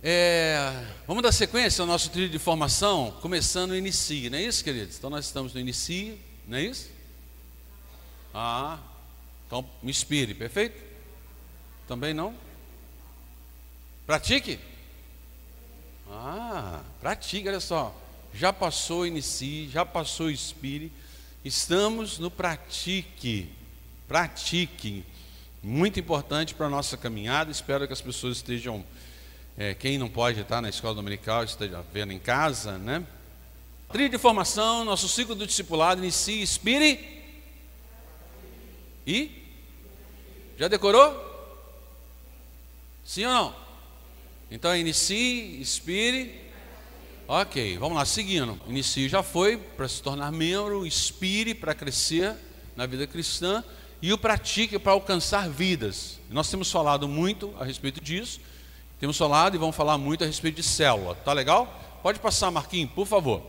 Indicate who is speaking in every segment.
Speaker 1: É, vamos dar sequência ao nosso trilho de formação, começando o Inicie, não é isso, queridos? Então nós estamos no Inicie, não é isso? Ah, então me inspire, perfeito? Também não? Pratique? Ah, pratique, olha só. Já passou o Inicie, já passou o Inspire, estamos no pratique. Pratique. Muito importante para a nossa caminhada, espero que as pessoas estejam é, quem não pode estar na escola dominical esteja vendo em casa, né? Trilha de formação, nosso ciclo do discipulado inicia, inspire e já decorou? Sim ou não? Então inicie, inspire. Ok, vamos lá, seguindo. Inicie já foi para se tornar membro, inspire para crescer na vida cristã e o pratique para alcançar vidas. Nós temos falado muito a respeito disso. Temos falado e vamos falar muito a respeito de célula. Tá legal? Pode passar, Marquinhos, por favor.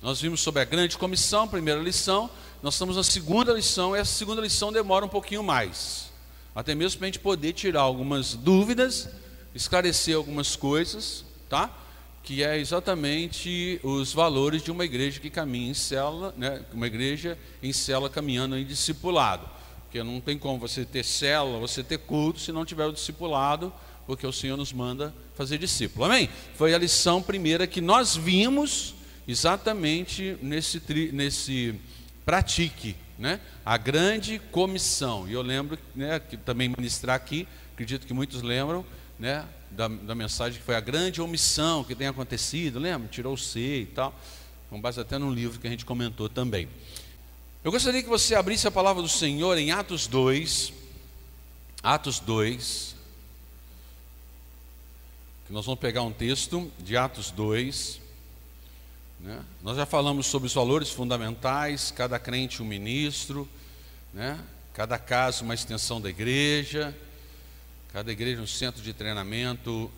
Speaker 1: Nós vimos sobre a grande comissão, primeira lição. Nós estamos na segunda lição, e essa segunda lição demora um pouquinho mais. Até mesmo para a gente poder tirar algumas dúvidas, esclarecer algumas coisas, tá? Que é exatamente os valores de uma igreja que caminha em célula, né? Uma igreja em célula caminhando em discipulado. Porque não tem como você ter célula, você ter culto, se não tiver o discipulado porque o Senhor nos manda fazer discípulo. Amém? Foi a lição primeira que nós vimos exatamente nesse, nesse pratique, né? A grande comissão. E eu lembro, né, que também ministrar aqui, acredito que muitos lembram, né, da, da mensagem que foi a grande omissão que tem acontecido, lembra? Tirou o C e tal, com base até num livro que a gente comentou também. Eu gostaria que você abrisse a palavra do Senhor em Atos 2, Atos 2, nós vamos pegar um texto de Atos 2. Né? Nós já falamos sobre os valores fundamentais, cada crente um ministro, né? cada caso uma extensão da igreja, cada igreja um centro de treinamento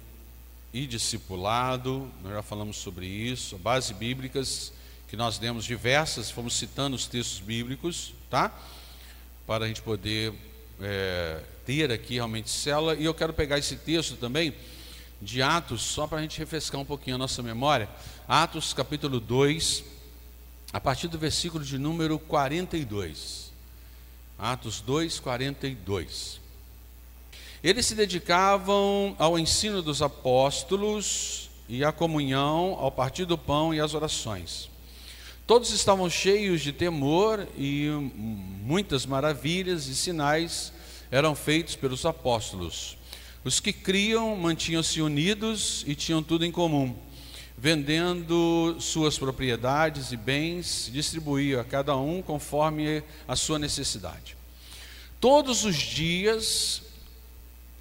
Speaker 1: e discipulado. Nós já falamos sobre isso, bases bíblicas que nós demos diversas, fomos citando os textos bíblicos, tá? Para a gente poder é, ter aqui realmente célula. E eu quero pegar esse texto também de Atos, só para a gente refrescar um pouquinho a nossa memória. Atos capítulo 2, a partir do versículo de número 42. Atos 2, 42. Eles se dedicavam ao ensino dos apóstolos e à comunhão, ao partir do pão e às orações. Todos estavam cheios de temor e muitas maravilhas e sinais eram feitos pelos apóstolos. Os que criam mantinham-se unidos e tinham tudo em comum. Vendendo suas propriedades e bens, distribuíam a cada um conforme a sua necessidade. Todos os dias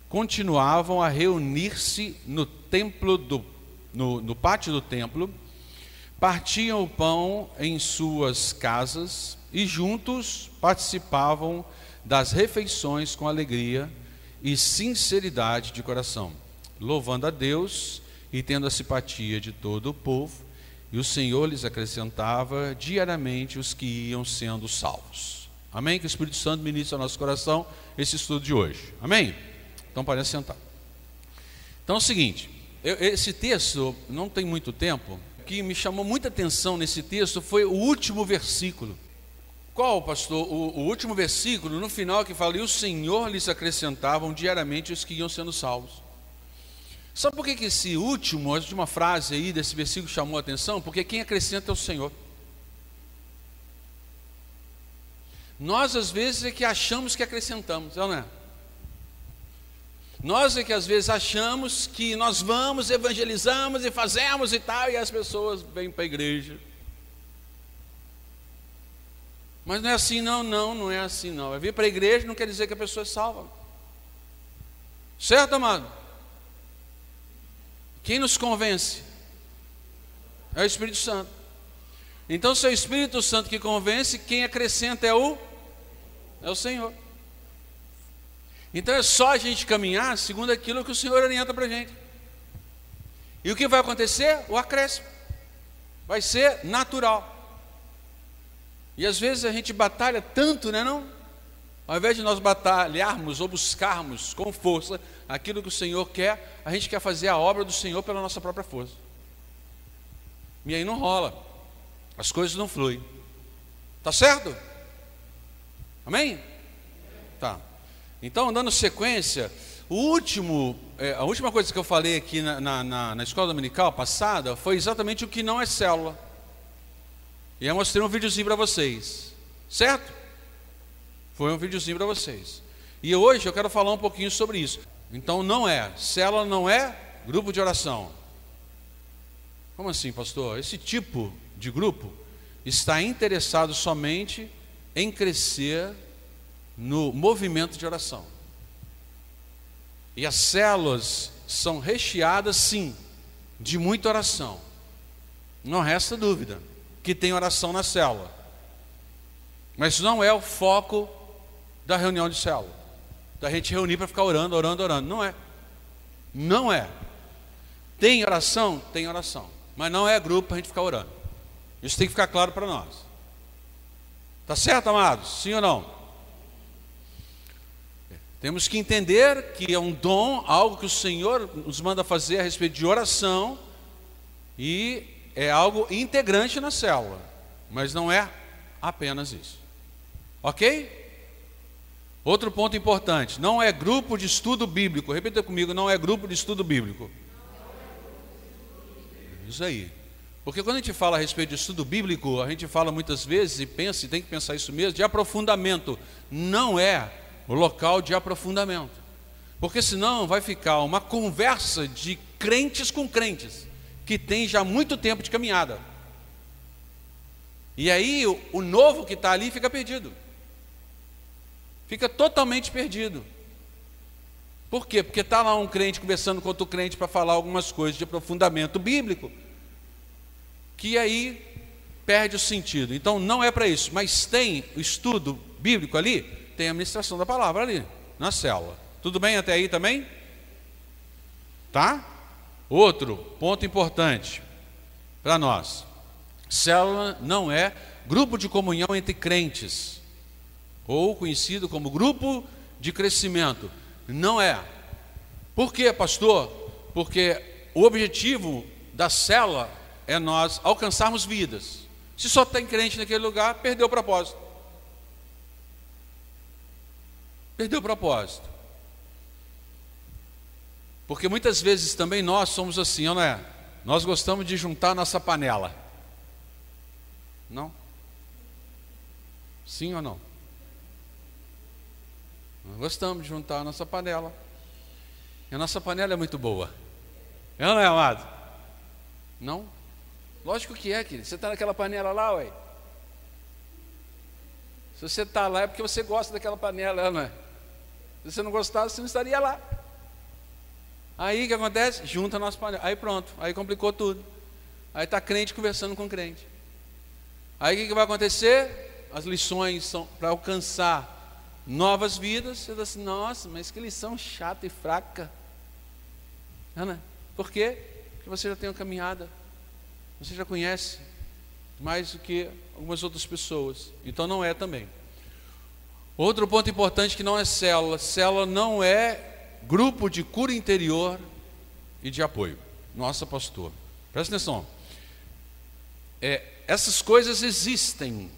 Speaker 1: continuavam a reunir-se no templo do no, no pátio do templo, partiam o pão em suas casas e juntos participavam das refeições com alegria e sinceridade de coração, louvando a Deus e tendo a simpatia de todo o povo, e o Senhor lhes acrescentava diariamente os que iam sendo salvos. Amém? Que o Espírito Santo ministre ao nosso coração esse estudo de hoje. Amém? Então, parece sentar. Então é o seguinte, eu, esse texto, não tem muito tempo, que me chamou muita atenção nesse texto foi o último versículo. Qual, pastor? O, o, último versículo, no final, que fala: E o Senhor lhes acrescentavam diariamente os que iam sendo salvos. Sabe por que, que esse último, a última frase aí desse versículo chamou a atenção? Porque quem acrescenta é o Senhor. Nós, às vezes, é que achamos que acrescentamos, não é? Nós é que às vezes achamos que nós vamos, evangelizamos e fazemos e tal, e as pessoas vêm para a igreja mas não é assim, não, não, não é assim, não. É vir para a igreja não quer dizer que a pessoa é salva. Certo, amado? Quem nos convence? É o Espírito Santo. Então, se é o Espírito Santo que convence, quem acrescenta é o é o Senhor. Então é só a gente caminhar segundo aquilo que o Senhor orienta para a gente. E o que vai acontecer? O acréscimo. Vai ser natural. E às vezes a gente batalha tanto, né não? Ao invés de nós batalharmos ou buscarmos com força aquilo que o Senhor quer, a gente quer fazer a obra do Senhor pela nossa própria força. E aí não rola. As coisas não fluem. Tá certo? Amém? Tá. Então, dando sequência, o último, é, a última coisa que eu falei aqui na, na, na, escola dominical passada foi exatamente o que não é célula. E eu mostrei um videozinho para vocês. Certo? Foi um videozinho para vocês. E hoje eu quero falar um pouquinho sobre isso. Então não é, célula não é grupo de oração. Como assim, pastor? Esse tipo de grupo está interessado somente em crescer no movimento de oração. E as células são recheadas, sim, de muita oração. Não resta dúvida que tem oração na célula. Mas não é o foco da reunião de célula. Da gente reunir para ficar orando, orando, orando. Não é. Não é. Tem oração? Tem oração. Mas não é grupo para a gente ficar orando. Isso tem que ficar claro para nós. Tá certo, amados? Sim ou não? Temos que entender que é um dom, algo que o Senhor nos manda fazer a respeito de oração, e é algo integrante na célula, mas não é apenas isso. Ok? Outro ponto importante: não é grupo de estudo bíblico. Repita comigo: não é grupo de estudo bíblico. Isso aí. Porque quando a gente fala a respeito de estudo bíblico, a gente fala muitas vezes e pensa, e tem que pensar isso mesmo, de aprofundamento. Não é o local de aprofundamento. Porque senão vai ficar uma conversa de crentes com crentes, que tem já muito tempo de caminhada. E aí o novo que está ali fica perdido fica totalmente perdido. Por quê? Porque está lá um crente conversando com outro crente para falar algumas coisas de aprofundamento bíblico, que aí perde o sentido. Então não é para isso, mas tem o estudo bíblico ali, tem a administração da palavra ali, na célula. Tudo bem até aí também? Tá? Outro ponto importante para nós: célula não é grupo de comunhão entre crentes ou conhecido como grupo de crescimento. Não é. Por quê, pastor? Porque o objetivo da célula é nós alcançarmos vidas. Se só tem crente naquele lugar, perdeu o propósito. Perdeu o propósito. Porque muitas vezes também nós somos assim, não é? Nós gostamos de juntar nossa panela. Não? Sim ou não? Nós gostamos de juntar a nossa panela. E a nossa panela é muito boa. É ou não é, amado? Não? Lógico que é, querido. Você está naquela panela lá, ué. Se você está lá é porque você gosta daquela panela, não é? Se você não gostasse, você não estaria lá. Aí o que acontece? Junta a nossa panela. Aí pronto, aí complicou tudo. Aí está crente conversando com crente. Aí o que, que vai acontecer? As lições são para alcançar novas vidas, você diz assim, nossa, mas que lição chata e fraca. Ana, por quê? Porque você já tem uma caminhada, você já conhece mais do que algumas outras pessoas, então não é também. Outro ponto importante que não é célula, célula não é grupo de cura interior e de apoio. Nossa, pastor, presta atenção. É, essas coisas existem,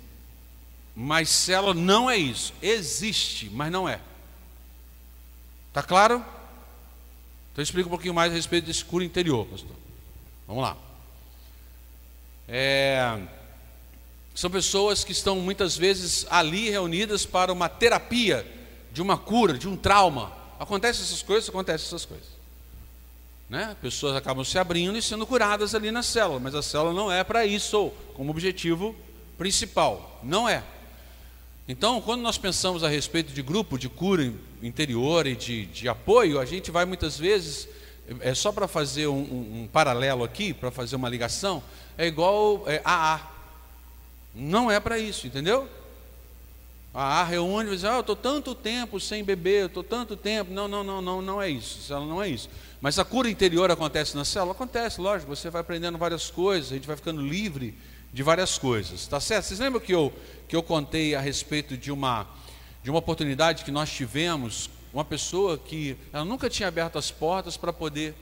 Speaker 1: mas célula não é isso. Existe, mas não é. Está claro? Então explica um pouquinho mais a respeito desse cura interior, pastor. Vamos lá. É, são pessoas que estão muitas vezes ali reunidas para uma terapia de uma cura, de um trauma. Acontece essas coisas, acontecem essas coisas. Né? Pessoas acabam se abrindo e sendo curadas ali na célula, mas a célula não é para isso, como objetivo principal. Não é. Então, quando nós pensamos a respeito de grupo de cura interior e de, de apoio, a gente vai muitas vezes, é só para fazer um, um, um, paralelo aqui, para fazer uma ligação, é igual é, AA. Não é para isso, entendeu? A AA reúne e diz, ah, eu estou tanto tempo sem beber, eu estou tanto tempo. Não, não, não, não, não é isso. Ela não é isso. Mas a cura interior acontece na célula? Acontece, lógico, você vai aprendendo várias coisas, a gente vai ficando livre de várias coisas, tá certo? Vocês lembram que eu, que eu contei a respeito de uma, de uma oportunidade que nós tivemos, uma pessoa que ela nunca tinha aberto as portas para poder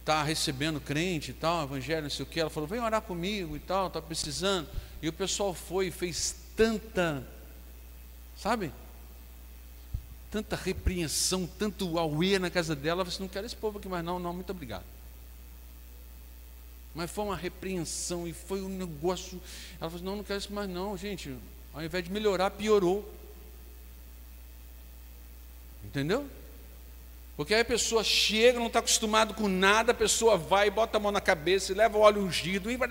Speaker 1: estar tá recebendo crente e tal, evangelho, não sei o que. Ela falou: vem orar comigo e tal, está precisando. E o pessoal foi e fez tanta, sabe? Tanta repreensão, tanto auê na casa dela. Ela falou assim: não quero esse povo aqui mais, não, não, muito obrigado. Mas foi uma repreensão e foi um negócio. Ela falou assim, não, não quero isso mais não, gente. Ao invés de melhorar, piorou. Entendeu? Porque aí a pessoa chega, não está acostumado com nada, a pessoa vai, bota a mão na cabeça, leva o óleo ungido e vai.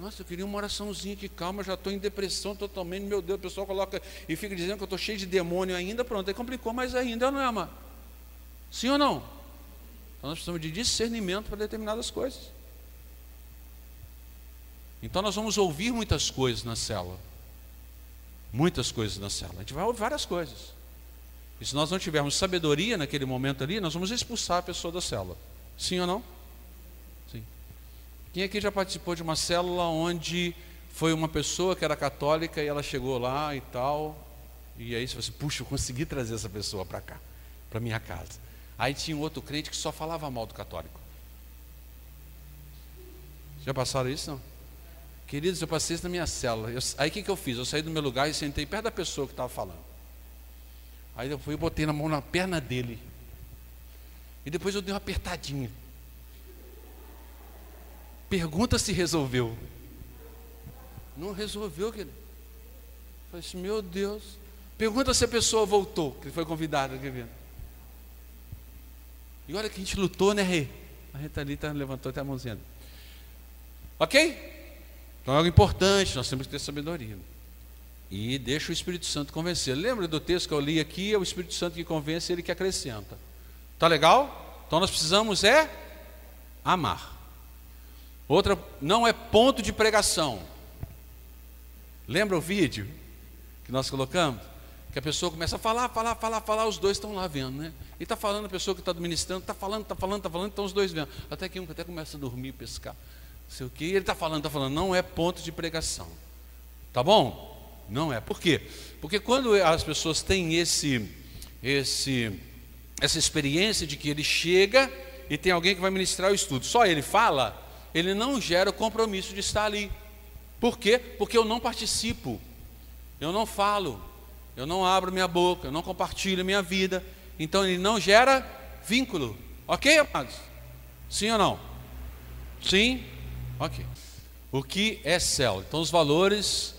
Speaker 1: Nossa, eu queria uma oraçãozinha aqui, calma, já estou em depressão totalmente, meu Deus, o pessoal coloca e fica dizendo que eu estou cheio de demônio ainda, pronto, aí complicou mais ainda, não é? Sim ou não? Então nós precisamos de discernimento para determinadas coisas. Então nós vamos ouvir muitas coisas na cela. Muitas coisas na cela. A gente vai ouvir várias coisas. E se nós não tivermos sabedoria naquele momento ali, nós vamos expulsar a pessoa da célula. Sim ou não? Quem aqui já participou de uma célula onde foi uma pessoa que era católica e ela chegou lá e tal, e aí você falou assim, puxa, eu consegui trazer essa pessoa para cá, para minha casa. Aí tinha um outro crente que só falava mal do católico. Já passaram isso não? Queridos, eu passei isso na minha célula. Eu, aí o que, que eu fiz? Eu saí do meu lugar e sentei perto da pessoa que estava falando. Aí eu fui e botei na mão na perna dele. E depois eu dei uma apertadinha. Pergunta se resolveu. Não resolveu, querido. Falei assim, meu Deus. Pergunta se a pessoa voltou, que foi convidada. E olha que a gente lutou, né, Rei? A Rita ali tá, levantou até a mãozinha. Ok? Então é algo importante, nós temos que ter sabedoria. E deixa o Espírito Santo convencer. Lembra do texto que eu li aqui? É o Espírito Santo que convence, ele que acrescenta. Tá legal? Então nós precisamos é amar. Outra, não é ponto de pregação. Lembra o vídeo que nós colocamos? Que a pessoa começa a falar, falar, falar, falar, os dois estão lá vendo, né? E está falando a pessoa que está ministrando, está falando, está falando, está falando, estão os dois vendo. Até que um até começa a dormir, pescar sei o que, ele está falando, está falando, não é ponto de pregação. Tá bom? Não é. Por quê? Porque quando as pessoas têm esse, esse, essa experiência de que ele chega e tem alguém que vai ministrar o estudo, só ele fala, ele não gera o compromisso de estar ali. Por quê? Porque eu não participo, eu não falo, eu não abro minha boca, eu não compartilho minha vida. Então ele não gera vínculo. Ok, amados? Sim ou não? Sim? Ok. O que é célula? Então, os valores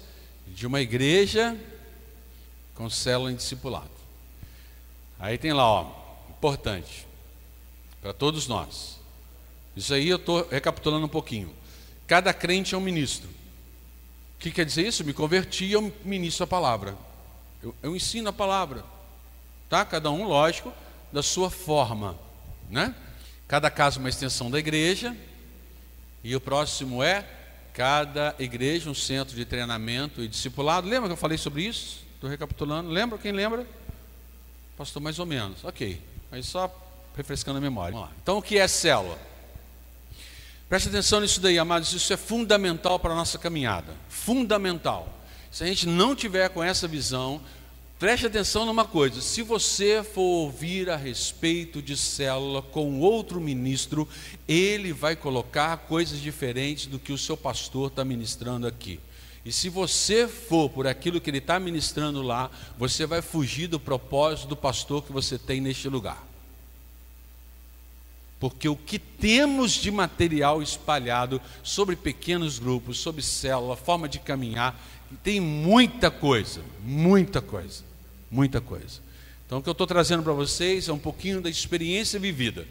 Speaker 1: de uma igreja com célula em discipulado. Aí tem lá, ó, importante, para todos nós. Isso aí eu estou recapitulando um pouquinho. Cada crente é um ministro. O que quer dizer isso? Me converti eu ministro a palavra. Eu, eu ensino a palavra. Tá? Cada um, lógico, da sua forma. Né? Cada caso uma extensão da igreja, e o próximo é cada igreja um centro de treinamento e discipulado. Lembra que eu falei sobre isso? Estou recapitulando. Lembra? Quem lembra? Pastor, mais ou menos. Ok. Aí só refrescando a memória. Então, o que é célula? Preste atenção nisso daí, amados. Isso é fundamental para a nossa caminhada. Fundamental. Se a gente não tiver com essa visão, Preste atenção numa coisa: se você for ouvir a respeito de célula com outro ministro, ele vai colocar coisas diferentes do que o seu pastor está ministrando aqui. E se você for por aquilo que ele está ministrando lá, você vai fugir do propósito do pastor que você tem neste lugar. Porque o que temos de material espalhado sobre pequenos grupos, sobre célula, forma de caminhar, tem muita coisa, muita coisa muita coisa. Então o que eu estou trazendo para vocês é um pouquinho da experiência vivida.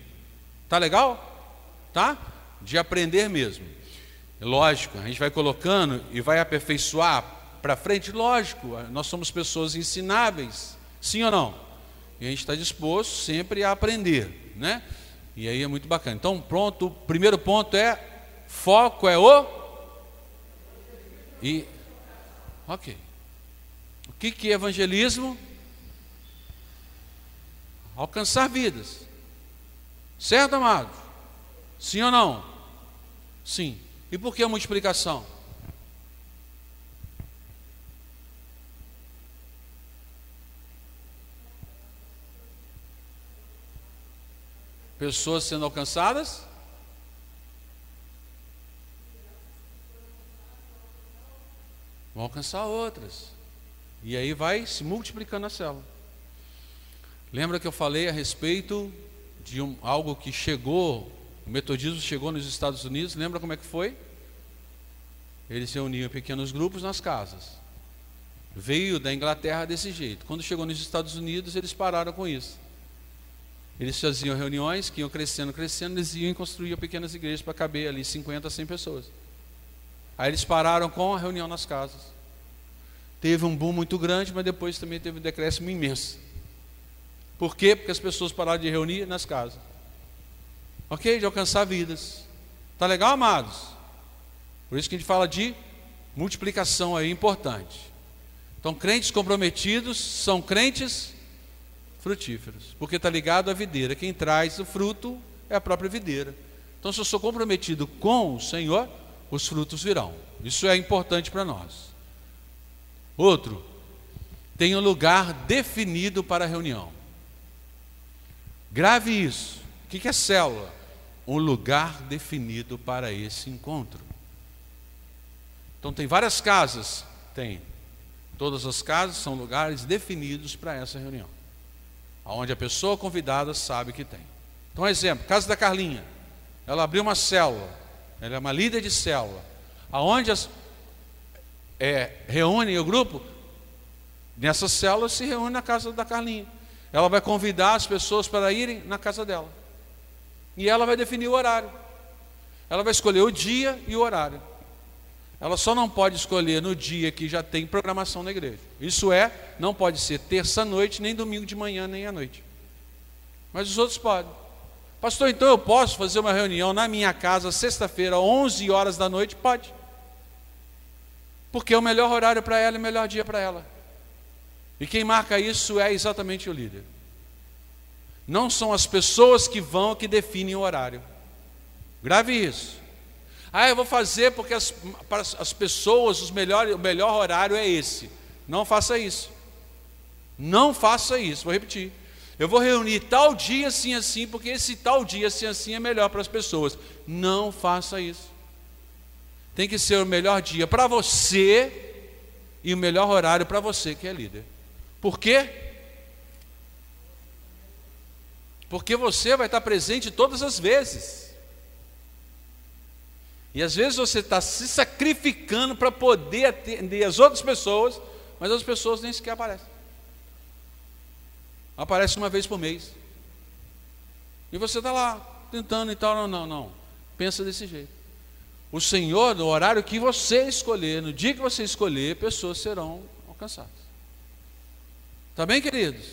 Speaker 1: Tá legal? Tá? De aprender mesmo. Lógico, a gente vai colocando e vai aperfeiçoar para frente, lógico, nós somos pessoas ensináveis, sim ou não? E a gente está disposto sempre a aprender, né? E aí é muito bacana. Então, pronto, o primeiro ponto é foco é o e ok. O que, que é evangelismo? alcançar vidas. Certo, amado? Sim ou não? Sim. E por que a multiplicação? Pessoas sendo alcançadas? Vão alcançar outras. E aí vai se multiplicando a célula. Lembra que eu falei a respeito de um, algo que chegou, o metodismo chegou nos Estados Unidos, lembra como é que foi? Eles se reuniam em pequenos grupos nas casas. Veio da Inglaterra desse jeito. Quando chegou nos Estados Unidos, eles pararam com isso. Eles faziam reuniões que iam crescendo, crescendo, eles iam construíam pequenas igrejas para caber ali 50, 100 pessoas. Aí eles pararam com a reunião nas casas. Teve um boom muito grande, mas depois também teve um decréscimo imenso. Por quê? Porque as pessoas pararam de reunir nas casas. Ok? De alcançar vidas. Tá legal, amados? Por isso que a gente fala de multiplicação aí importante. Então, crentes comprometidos são crentes frutíferos, porque está ligado à videira. Quem traz o fruto é a própria videira. Então, se eu sou comprometido com o Senhor, os frutos virão. Isso é importante para nós. Outro, tem um lugar definido para a reunião. Grave isso. O que é célula? Um lugar definido para esse encontro. Então tem várias casas, tem. Todas as casas são lugares definidos para essa reunião. Onde a pessoa convidada sabe que tem. Então, exemplo, casa da Carlinha. Ela abriu uma célula. Ela é uma líder de célula. Aonde as, é, reúne o grupo, nessa célula se reúne na casa da Carlinha. Ela vai convidar as pessoas para irem na casa dela. E ela vai definir o horário. Ela vai escolher o dia e o horário. Ela só não pode escolher no dia que já tem programação na igreja. Isso é, não pode ser terça-noite, nem domingo de manhã, nem à noite. Mas os outros podem. Pastor, então eu posso fazer uma reunião na minha casa sexta-feira, 11 horas da noite? Pode. Porque é o melhor horário para ela e o melhor dia para ela. E quem marca isso é exatamente o líder. Não são as pessoas que vão que definem o horário. Grave isso. Ah, eu vou fazer porque as, para as pessoas os melhor, o melhor horário é esse. Não faça isso. Não faça isso. Vou repetir. Eu vou reunir tal dia assim assim, porque esse tal dia assim assim é melhor para as pessoas. Não faça isso. Tem que ser o melhor dia para você e o melhor horário para você que é líder. Por quê? Porque você vai estar presente todas as vezes. E às vezes você está se sacrificando para poder atender as outras pessoas, mas as pessoas nem sequer aparecem. Aparece uma vez por mês. E você está lá, tentando e tal. Não, não, não. Pensa desse jeito. O Senhor, no horário que você escolher, no dia que você escolher, pessoas serão alcançadas. Está bem, queridos?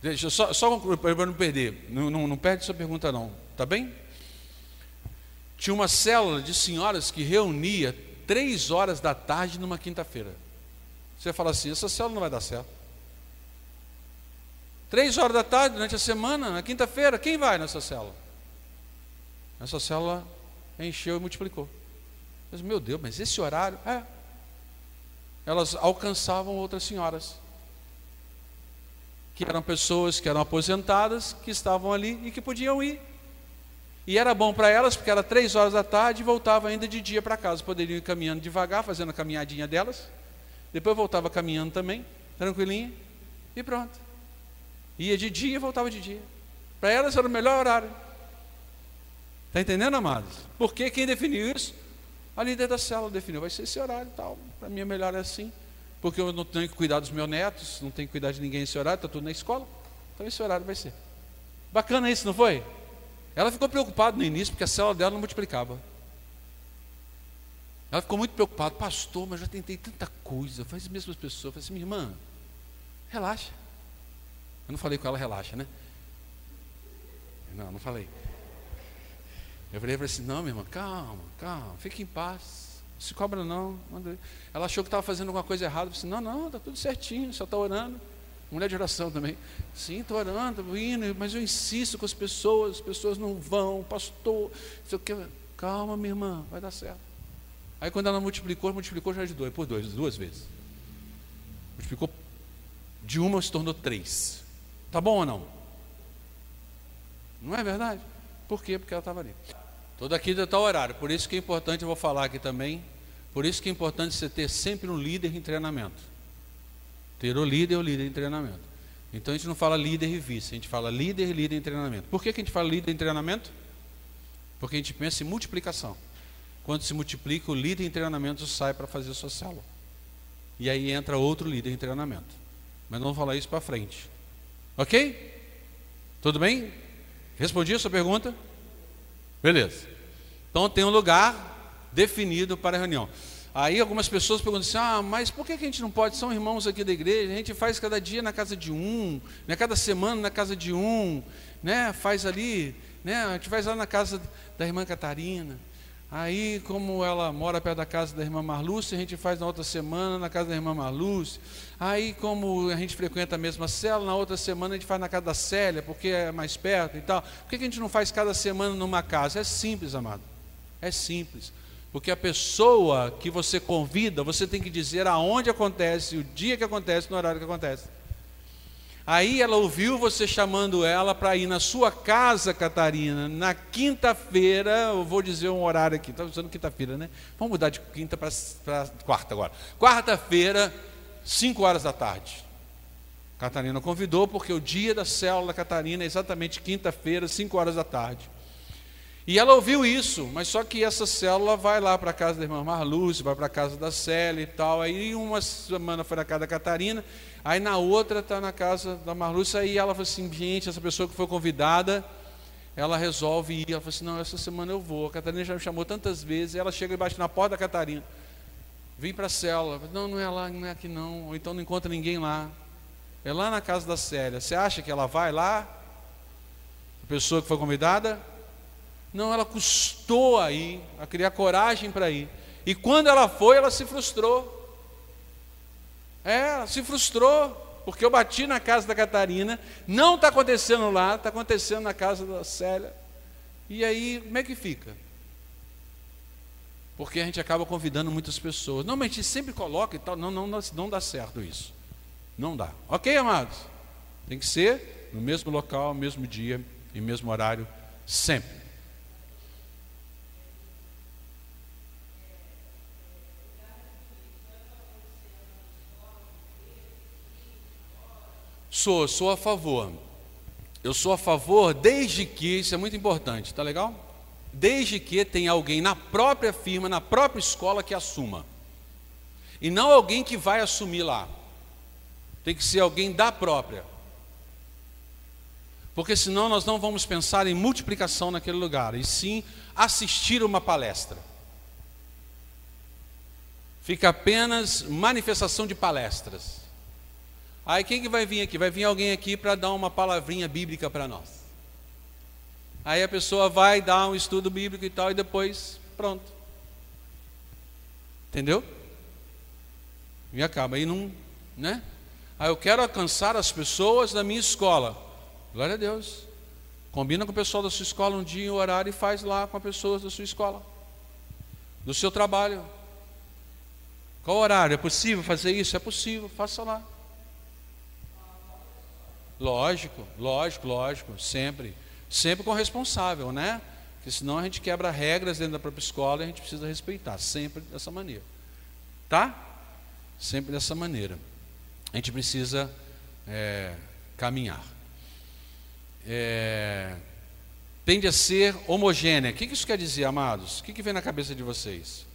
Speaker 1: Deixa eu só, só concluir para não perder. Não, não, não perde sua pergunta, não. Está bem? Tinha uma célula de senhoras que reunia três horas da tarde numa quinta-feira. Você fala assim: essa célula não vai dar certo. Três horas da tarde durante a semana, na quinta-feira, quem vai nessa célula? Essa célula encheu e multiplicou. Mas, meu Deus, mas esse horário? É, elas alcançavam outras senhoras, que eram pessoas que eram aposentadas, que estavam ali e que podiam ir. E era bom para elas, porque era três horas da tarde e voltava ainda de dia para casa. Poderiam ir caminhando devagar, fazendo a caminhadinha delas. Depois voltava caminhando também, tranquilinha, e pronto. Ia de dia e voltava de dia. Para elas era o melhor horário. Está entendendo, amados? Porque quem definiu isso? A líder da célula definiu, vai ser esse horário e tal. Para mim é melhor assim, porque eu não tenho que cuidar dos meus netos, não tenho que cuidar de ninguém nesse horário, está tudo na escola. Então esse horário vai ser. Bacana isso, não foi? Ela ficou preocupada no início, porque a célula dela não multiplicava. Ela ficou muito preocupada, pastor, mas já tentei tanta coisa, faz as mesmas pessoas. Eu falei assim, minha irmã, relaxa. Eu não falei com ela, relaxa, né? Não, não falei. Eu falei assim: não, minha irmã, calma, calma, fique em paz. Não se cobra não. Ela achou que estava fazendo alguma coisa errada. Eu disse: não, não, está tudo certinho, só está orando. Mulher de oração também. Sim, estou orando, indo, mas eu insisto com as pessoas, as pessoas não vão, pastor, sei o que. Calma, minha irmã, vai dar certo. Aí quando ela multiplicou, multiplicou já de dois, por dois, duas vezes. Multiplicou de uma se tornou três. Tá bom ou não? Não é verdade? Por quê? Porque ela estava ali. Toda aqui está horário. Por isso que é importante, eu vou falar aqui também. Por isso que é importante você ter sempre um líder em treinamento. Ter o líder e o líder em treinamento. Então a gente não fala líder e vice, a gente fala líder e líder em treinamento. Por que, que a gente fala líder em treinamento? Porque a gente pensa em multiplicação. Quando se multiplica, o líder em treinamento sai para fazer a sua célula. E aí entra outro líder em treinamento. Mas não vamos falar isso para frente. Ok? Tudo bem? Respondi a sua pergunta? Beleza. Então tem um lugar definido para a reunião. Aí algumas pessoas perguntam assim: ah, mas por que a gente não pode? São irmãos aqui da igreja, a gente faz cada dia na casa de um, né? cada semana na casa de um, né? faz ali, né? a gente faz lá na casa da irmã Catarina. Aí, como ela mora perto da casa da irmã Marlúcia, a gente faz na outra semana na casa da irmã Marlúcia. Aí, como a gente frequenta a mesma célula, na outra semana a gente faz na casa da Célia, porque é mais perto e tal. Por que a gente não faz cada semana numa casa? É simples, amado. É simples. Porque a pessoa que você convida, você tem que dizer aonde acontece, o dia que acontece, no horário que acontece. Aí ela ouviu você chamando ela para ir na sua casa, Catarina, na quinta-feira, eu vou dizer um horário aqui, está usando quinta-feira, né? Vamos mudar de quinta para quarta agora. Quarta-feira, 5 horas da tarde. Catarina convidou, porque o dia da célula Catarina é exatamente quinta-feira, 5 horas da tarde. E ela ouviu isso, mas só que essa célula vai lá para a casa da irmã Marlúcia, vai para a casa da Célia e tal. Aí uma semana foi na casa da Catarina, aí na outra está na casa da Marlúcia. Aí ela falou assim: gente, essa pessoa que foi convidada, ela resolve ir. Ela falou assim: não, essa semana eu vou. A Catarina já me chamou tantas vezes. Ela chega e bate na porta da Catarina. Vem para a célula. Não, não é lá, não é aqui não. Ou então não encontra ninguém lá. É lá na casa da Célia. Você acha que ela vai lá? A pessoa que foi convidada? Não, ela custou a ir, a criar coragem para ir. E quando ela foi, ela se frustrou. É, ela se frustrou, porque eu bati na casa da Catarina, não está acontecendo lá, está acontecendo na casa da Célia. E aí, como é que fica? Porque a gente acaba convidando muitas pessoas. Não, mas a gente sempre coloca e tal. Não, não, não dá certo isso. Não dá. Ok, amados? Tem que ser no mesmo local, mesmo dia e mesmo horário, sempre. Sou, sou a favor. Eu sou a favor desde que, isso é muito importante, tá legal? Desde que tenha alguém na própria firma, na própria escola que assuma. E não alguém que vai assumir lá. Tem que ser alguém da própria. Porque senão nós não vamos pensar em multiplicação naquele lugar, e sim assistir uma palestra. Fica apenas manifestação de palestras. Aí quem que vai vir aqui? Vai vir alguém aqui para dar uma palavrinha bíblica para nós. Aí a pessoa vai dar um estudo bíblico e tal, e depois, pronto. Entendeu? E acaba. Aí não, né? Aí eu quero alcançar as pessoas da minha escola. Glória a Deus. Combina com o pessoal da sua escola um dia, um horário e faz lá com as pessoas da sua escola. Do seu trabalho. Qual horário? É possível fazer isso? É possível, faça lá. Lógico, lógico, lógico, sempre. Sempre com o responsável, né? Porque senão a gente quebra regras dentro da própria escola e a gente precisa respeitar, sempre dessa maneira. Tá? Sempre dessa maneira. A gente precisa é, caminhar. É, tende a ser homogênea. O que isso quer dizer, amados? O que vem na cabeça de vocês?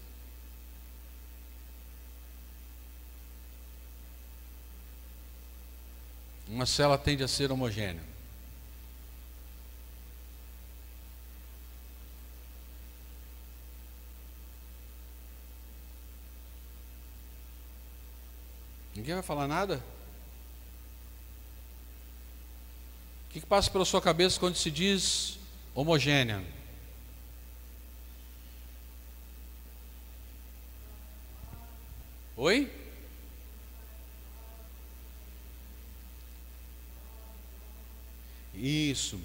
Speaker 1: Uma célula tende a ser homogênea. Ninguém vai falar nada? O que, que passa pela sua cabeça quando se diz homogênea? Oi? Isso.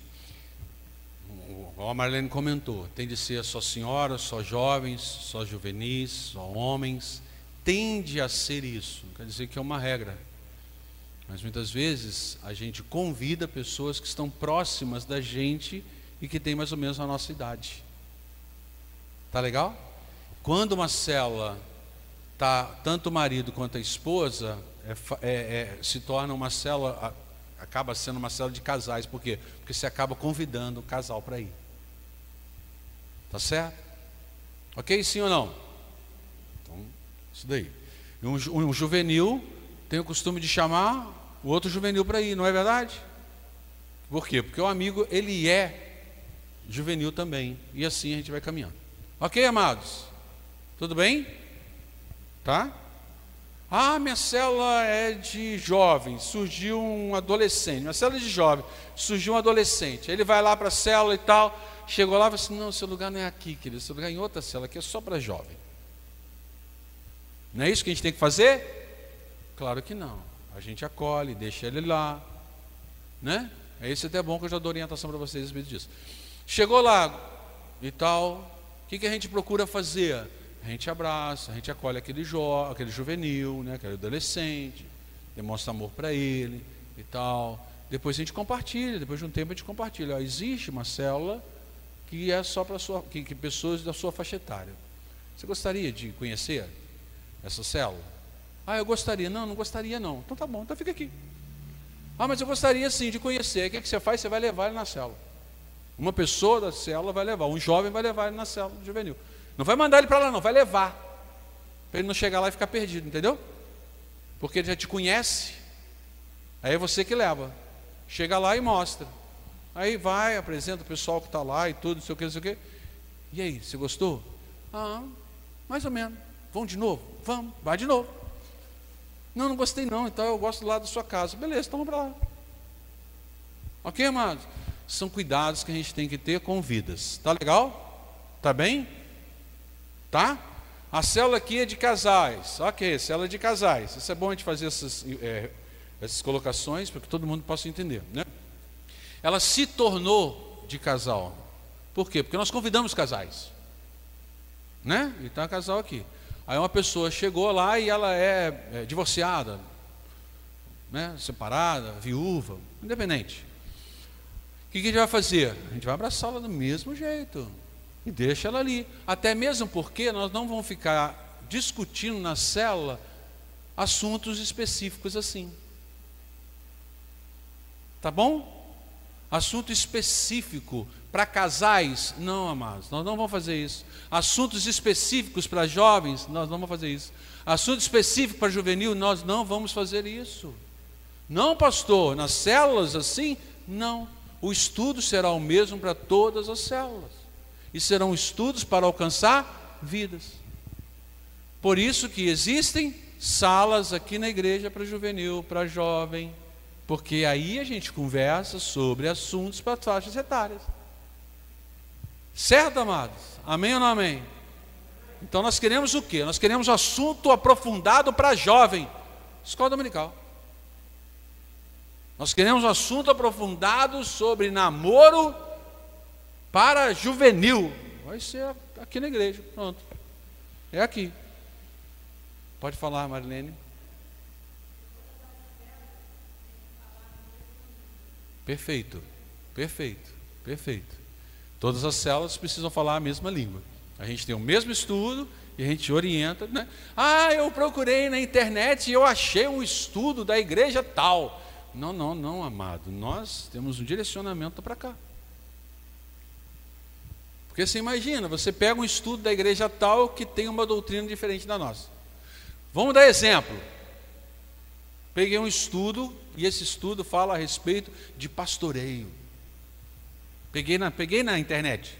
Speaker 1: A Marlene comentou, tem de ser só senhoras, só jovens, só juvenis, só homens. Tende a ser isso. Não quer dizer que é uma regra. Mas muitas vezes a gente convida pessoas que estão próximas da gente e que têm mais ou menos a nossa idade. Tá legal? Quando uma célula tá tanto o marido quanto a esposa é, é, é, se torna uma célula, acaba sendo uma célula de casais. Por quê? Porque você acaba convidando o casal para ir. Tá certo? Ok? Sim ou não? Então, isso daí. Um, um juvenil tem o costume de chamar o outro juvenil para ir, não é verdade? Por quê? Porque o amigo, ele é juvenil também. E assim a gente vai caminhando. Ok, amados? Tudo bem? Tá? Ah, minha célula é de jovens, surgiu um adolescente. Minha célula é de jovem, surgiu um adolescente. Ele vai lá para a célula e tal, chegou lá e falou assim: Não, seu lugar não é aqui, querido, seu lugar é em outra célula, aqui é só para jovem. Não é isso que a gente tem que fazer? Claro que não. A gente acolhe, deixa ele lá. Né? É isso até bom que eu já dou orientação para vocês a respeito disso. Chegou lá e tal, o que, que a gente procura fazer? A gente abraça, a gente acolhe aquele, jo, aquele juvenil, né, aquele adolescente, demonstra amor para ele e tal. Depois a gente compartilha, depois de um tempo a gente compartilha. Ó, existe uma célula que é só para que, que pessoas da sua faixa etária. Você gostaria de conhecer essa célula? Ah, eu gostaria. Não, não gostaria não. Então tá bom, então fica aqui. Ah, mas eu gostaria sim de conhecer. O que, é que você faz? Você vai levar ele na célula. Uma pessoa da célula vai levar, um jovem vai levar ele na célula juvenil. Não vai mandar ele para lá, não, vai levar. Para ele não chegar lá e ficar perdido, entendeu? Porque ele já te conhece. Aí é você que leva. Chega lá e mostra. Aí vai, apresenta o pessoal que está lá e tudo, não sei o que, não sei o que. E aí, você gostou? Ah, mais ou menos. Vamos de novo? Vamos, vai de novo. Não, não gostei não, então eu gosto lá da sua casa. Beleza, então vamos para lá. Ok, amados? São cuidados que a gente tem que ter com vidas. Tá legal? Tá bem? Tá? A célula aqui é de casais. Ok, célula de casais. Isso é bom a gente fazer essas, é, essas colocações para que todo mundo possa entender. Né? Ela se tornou de casal. Por quê? Porque nós convidamos casais. Né? E está um casal aqui. Aí uma pessoa chegou lá e ela é, é divorciada, né, separada, viúva, independente. O que, que a gente vai fazer? A gente vai abraçá-la do mesmo jeito e deixa ela ali. Até mesmo porque nós não vamos ficar discutindo na célula assuntos específicos assim. Tá bom? Assunto específico para casais, não, amados, nós não vamos fazer isso. Assuntos específicos para jovens, nós não vamos fazer isso. Assunto específico para juvenil, nós não vamos fazer isso. Não, pastor, nas células assim, não. O estudo será o mesmo para todas as células. E serão estudos para alcançar vidas. Por isso que existem salas aqui na igreja para juvenil, para jovem, porque aí a gente conversa sobre assuntos para faixas etárias. Certo, amados? Amém ou não amém? Então nós queremos o quê? Nós queremos assunto aprofundado para jovem. Escola dominical. Nós queremos assunto aprofundado sobre namoro para juvenil. Vai ser aqui na igreja. Pronto. É aqui. Pode falar, Marilene. Perfeito. Perfeito. Perfeito. Todas as células precisam falar a mesma língua. A gente tem o mesmo estudo e a gente orienta, né? Ah, eu procurei na internet e eu achei um estudo da igreja tal. Não, não, não, amado. Nós temos um direcionamento para cá. Porque você imagina, você pega um estudo da igreja tal que tem uma doutrina diferente da nossa. Vamos dar exemplo. Peguei um estudo e esse estudo fala a respeito de pastoreio. Peguei na, peguei na internet.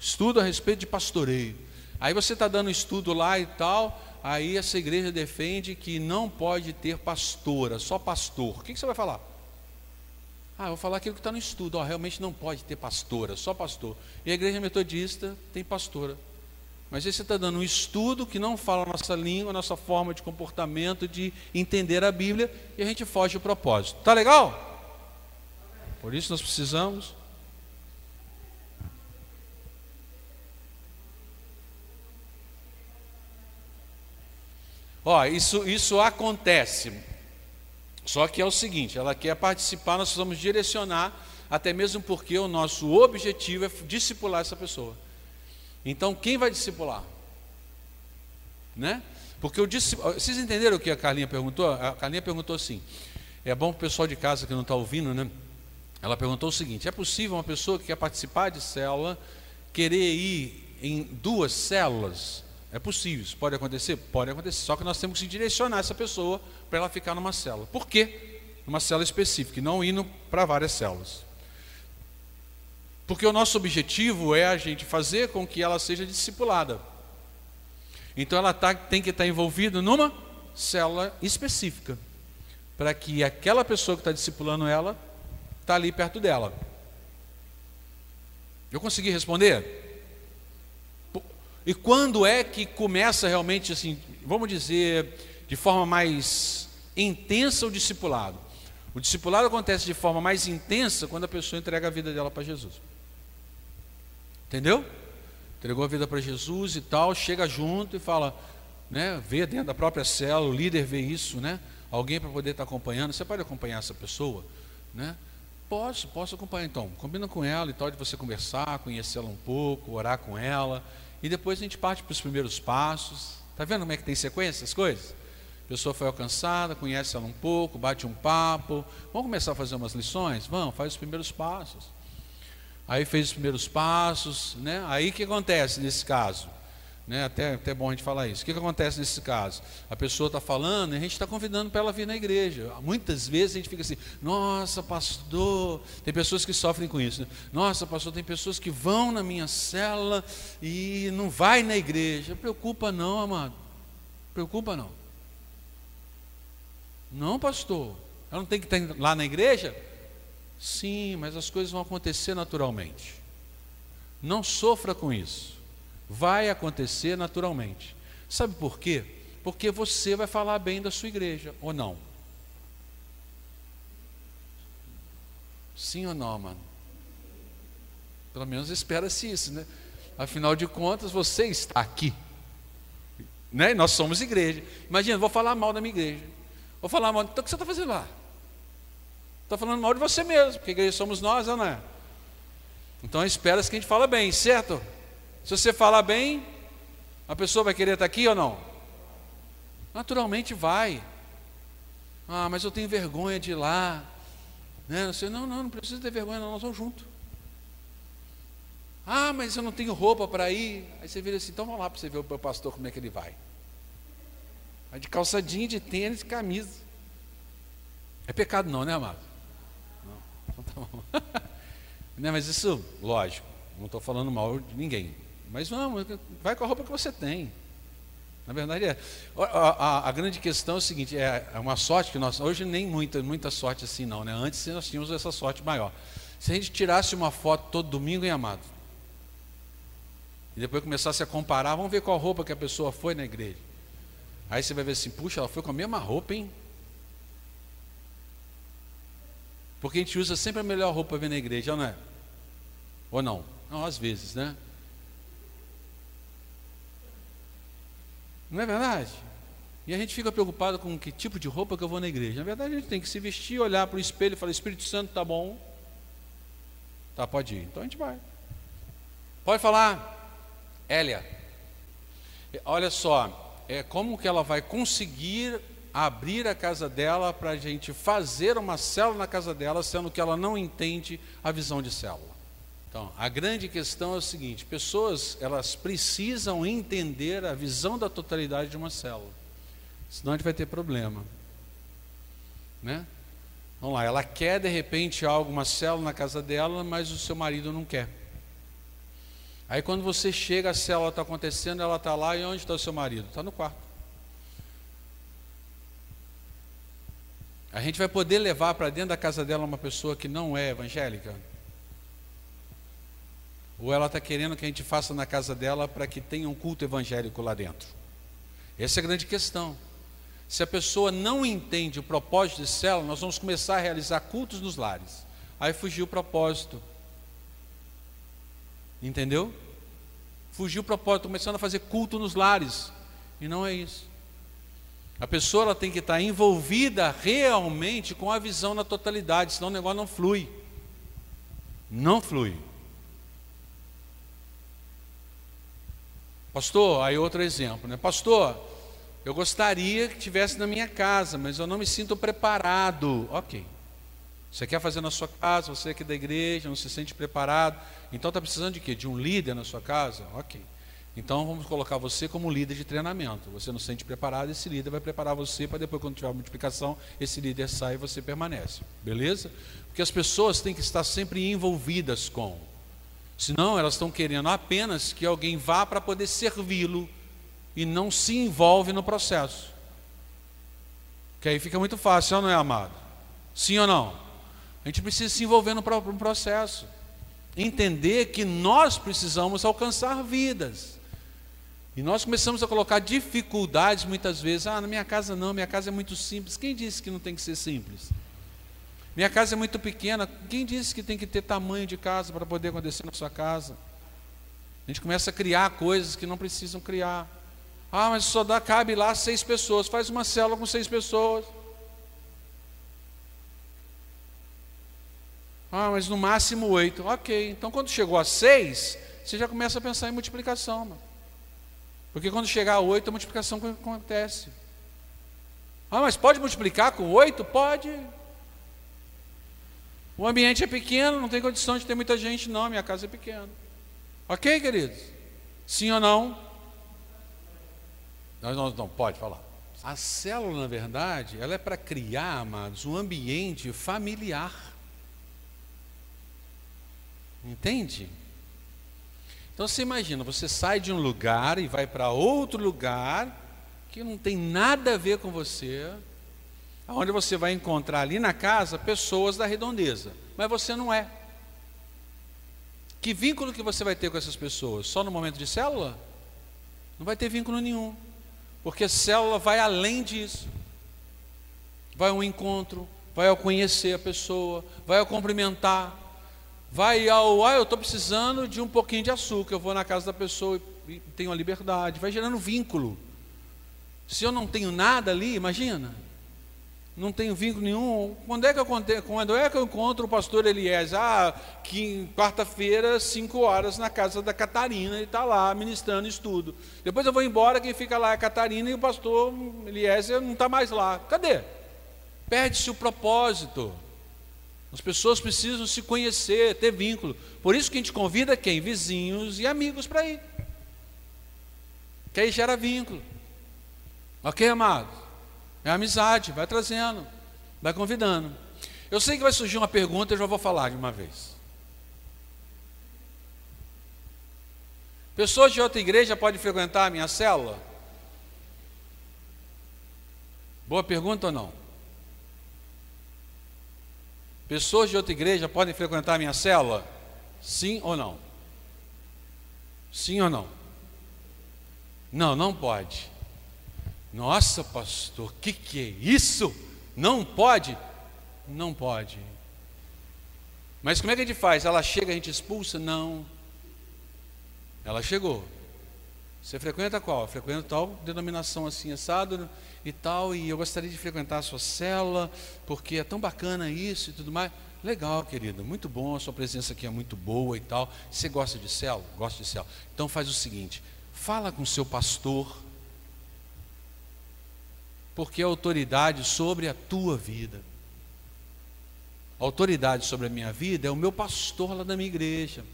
Speaker 1: Estudo a respeito de pastoreio. Aí você está dando estudo lá e tal, aí essa igreja defende que não pode ter pastora, só pastor. O que, que você vai falar? Ah, eu vou falar aquilo que está no estudo. Oh, realmente não pode ter pastora, só pastor. E a igreja metodista tem pastora. Mas aí você está dando um estudo que não fala a nossa língua, a nossa forma de comportamento, de entender a Bíblia, e a gente foge do propósito. Tá legal? Por isso nós precisamos Ó, isso, isso acontece. Só que é o seguinte, ela quer participar, nós precisamos direcionar, até mesmo porque o nosso objetivo é discipular essa pessoa. Então, quem vai discipular? Né? Porque o discipulado. Vocês entenderam o que a Carlinha perguntou? A Carlinha perguntou assim: é bom para o pessoal de casa que não está ouvindo, né? Ela perguntou o seguinte: é possível uma pessoa que quer participar de célula querer ir em duas células? É possível, isso pode acontecer? Pode acontecer, só que nós temos que direcionar essa pessoa para ela ficar numa célula. Por quê? Numa célula específica, e não indo para várias células. Porque o nosso objetivo é a gente fazer com que ela seja discipulada. Então ela tá, tem que estar tá envolvida numa célula específica, para que aquela pessoa que está discipulando ela está ali perto dela. Eu consegui responder? E quando é que começa realmente assim, vamos dizer, de forma mais intensa o discipulado? O discipulado acontece de forma mais intensa quando a pessoa entrega a vida dela para Jesus. Entendeu? Entregou a vida para Jesus e tal, chega junto e fala, né, vê dentro da própria célula, o líder vê isso, né? Alguém para poder estar tá acompanhando, você pode acompanhar essa pessoa, né? Posso, posso acompanhar então. Combina com ela e tal, de você conversar, conhecê-la um pouco, orar com ela. E depois a gente parte para os primeiros passos. Está vendo como é que tem sequência as coisas? A pessoa foi alcançada, conhece ela um pouco, bate um papo. Vamos começar a fazer umas lições? Vamos, faz os primeiros passos. Aí fez os primeiros passos, né? Aí o que acontece nesse caso? Né? Até, até bom a gente falar isso. O que, que acontece nesse caso? A pessoa está falando e a gente está convidando para ela vir na igreja. Muitas vezes a gente fica assim, nossa, pastor, tem pessoas que sofrem com isso. Né? Nossa, pastor, tem pessoas que vão na minha cela e não vai na igreja. Preocupa não, amado. Preocupa não. Não, pastor. Ela não tem que estar lá na igreja? Sim, mas as coisas vão acontecer naturalmente. Não sofra com isso vai acontecer naturalmente. Sabe por quê? Porque você vai falar bem da sua igreja, ou não? Sim ou não, mano? Pelo menos espera-se isso, né? Afinal de contas, você está aqui. Né? Nós somos igreja. Imagina, vou falar mal da minha igreja. Vou falar mal. Então o que você está fazendo lá? Está falando mal de você mesmo, porque igreja somos nós, não é? Então espera-se que a gente fala bem, certo? Se você falar bem, a pessoa vai querer estar aqui ou não? Naturalmente vai. Ah, mas eu tenho vergonha de ir lá. Né? Você, não, não, não precisa ter vergonha, não, nós vamos juntos. Ah, mas eu não tenho roupa para ir. Aí você vira assim, então vamos lá para você ver o meu pastor como é que ele vai. Vai de calçadinha, de tênis, camisa. É pecado não, né, amado? Não, então tá bom. não, mas isso, lógico, não estou falando mal de ninguém. Mas vamos, vai com a roupa que você tem. Na verdade é. A, a, a, grande questão é o seguinte: é, é uma sorte que nós. Hoje nem muita, muita sorte assim, não, né? Antes nós tínhamos essa sorte maior. Se a gente tirasse uma foto todo domingo, hein, amado? E depois começasse a comparar, vamos ver qual roupa que a pessoa foi na igreja. Aí você vai ver assim, puxa, ela foi com a mesma roupa, hein? Porque a gente usa sempre a melhor roupa para vir na igreja, não é? Ou não? Não, às vezes, né? Não é verdade? E a gente fica preocupado com que tipo de roupa que eu vou na igreja. Na verdade, a gente tem que se vestir, olhar para o espelho e falar: Espírito Santo, tá bom? Tá, pode ir. Então a gente vai. Pode falar, Hélia. Olha só, é como que ela vai conseguir abrir a casa dela para a gente fazer uma célula na casa dela, sendo que ela não entende a visão de célula. Então, a grande questão é o seguinte: pessoas elas precisam entender a visão da totalidade de uma célula, senão a gente vai ter problema, né? Vamos lá, ela quer de repente alguma célula na casa dela, mas o seu marido não quer. Aí quando você chega, a célula está acontecendo, ela está lá e onde está o seu marido? Está no quarto. A gente vai poder levar para dentro da casa dela uma pessoa que não é evangélica? Ou ela está querendo que a gente faça na casa dela para que tenha um culto evangélico lá dentro? Essa é a grande questão. Se a pessoa não entende o propósito de célula, nós vamos começar a realizar cultos nos lares. Aí fugiu o propósito. Entendeu? Fugiu o propósito, começando a fazer culto nos lares. E não é isso. A pessoa ela tem que estar envolvida realmente com a visão na totalidade, senão o negócio não flui. Não flui. Pastor, aí outro exemplo, né? Pastor, eu gostaria que tivesse na minha casa, mas eu não me sinto preparado. Ok. Você quer fazer na sua casa, você aqui da igreja, não se sente preparado. Então está precisando de quê? De um líder na sua casa? Ok. Então vamos colocar você como líder de treinamento. Você não se sente preparado, esse líder vai preparar você para depois, quando tiver a multiplicação, esse líder sai e você permanece. Beleza? Porque as pessoas têm que estar sempre envolvidas com. Senão elas estão querendo apenas que alguém vá para poder servi-lo e não se envolve no processo. Que aí fica muito fácil, não é, amado? Sim ou não? A gente precisa se envolver no processo. Entender que nós precisamos alcançar vidas. E nós começamos a colocar dificuldades muitas vezes. Ah, na minha casa não, minha casa é muito simples. Quem disse que não tem que ser simples? Minha casa é muito pequena. Quem disse que tem que ter tamanho de casa para poder acontecer na sua casa? A gente começa a criar coisas que não precisam criar. Ah, mas só dá, cabe lá seis pessoas. Faz uma célula com seis pessoas. Ah, mas no máximo oito. Ok. Então quando chegou a seis, você já começa a pensar em multiplicação. Mano. Porque quando chegar a oito, a multiplicação acontece. Ah, mas pode multiplicar com oito? Pode. O ambiente é pequeno, não tem condição de ter muita gente, não. Minha casa é pequena. Ok, queridos? Sim ou não? Não, não, não pode falar. A célula, na verdade, ela é para criar, amados, um ambiente familiar. Entende? Então você imagina, você sai de um lugar e vai para outro lugar que não tem nada a ver com você, onde você vai encontrar ali na casa pessoas da redondeza, mas você não é. Que vínculo que você vai ter com essas pessoas? Só no momento de célula? Não vai ter vínculo nenhum, porque célula vai além disso. Vai ao encontro, vai ao conhecer a pessoa, vai ao cumprimentar, Vai ao, ah, eu estou precisando de um pouquinho de açúcar, eu vou na casa da pessoa e tenho a liberdade. Vai gerando vínculo. Se eu não tenho nada ali, imagina. Não tenho vínculo nenhum. Quando é que eu, quando é que eu encontro o pastor Elias? Ah, quarta-feira, cinco horas, na casa da Catarina, ele está lá ministrando estudo. Depois eu vou embora, quem fica lá é a Catarina e o pastor Elias não está mais lá. Cadê? Perde-se o propósito. As pessoas precisam se conhecer, ter vínculo. Por isso que a gente convida quem? Vizinhos e amigos para ir. Que aí gera vínculo. Ok, amado? É amizade, vai trazendo, vai convidando. Eu sei que vai surgir uma pergunta, eu já vou falar de uma vez. Pessoas de outra igreja podem frequentar a minha célula? Boa pergunta ou não? Pessoas de outra igreja podem frequentar a minha célula? Sim ou não? Sim ou não? Não, não pode. Nossa, pastor, o que, que é isso? Não pode? Não pode. Mas como é que a gente faz? Ela chega, a gente expulsa? Não. Ela chegou. Você frequenta qual? Frequenta tal denominação assim, assado e tal, e eu gostaria de frequentar a sua célula, porque é tão bacana isso e tudo mais. Legal, querida, muito bom, a sua presença aqui é muito boa e tal. Você gosta de célula? Gosta de célula. Então faz o seguinte, fala com o seu pastor, porque é autoridade sobre a tua vida. A autoridade sobre a minha vida é o meu pastor lá da minha igreja.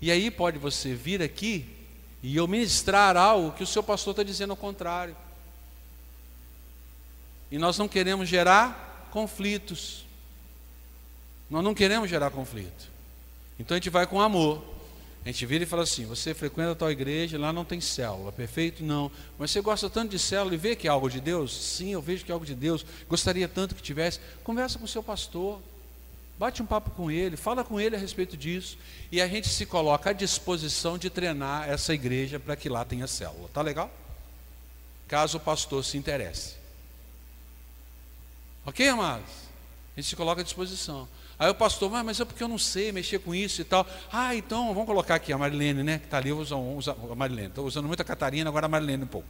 Speaker 1: E aí pode você vir aqui e eu ministrar algo que o seu pastor está dizendo ao contrário. E nós não queremos gerar conflitos. Nós não queremos gerar conflito. Então a gente vai com amor. A gente vira e fala assim: você frequenta tal igreja, lá não tem célula, perfeito? Não. Mas você gosta tanto de célula e vê que é algo de Deus? Sim, eu vejo que é algo de Deus. Gostaria tanto que tivesse. Conversa com o seu pastor. Bate um papo com ele, fala com ele a respeito disso, e a gente se coloca à disposição de treinar essa igreja para que lá tenha célula. Tá legal? Caso o pastor se interesse. Ok, amados? A gente se coloca à disposição. Aí o pastor, mas, mas é porque eu não sei mexer com isso e tal. Ah, então vamos colocar aqui a Marilene, né? Que está ali, usa, usa, a Marilene. Estou usando muito a Catarina, agora a Marilene um pouco.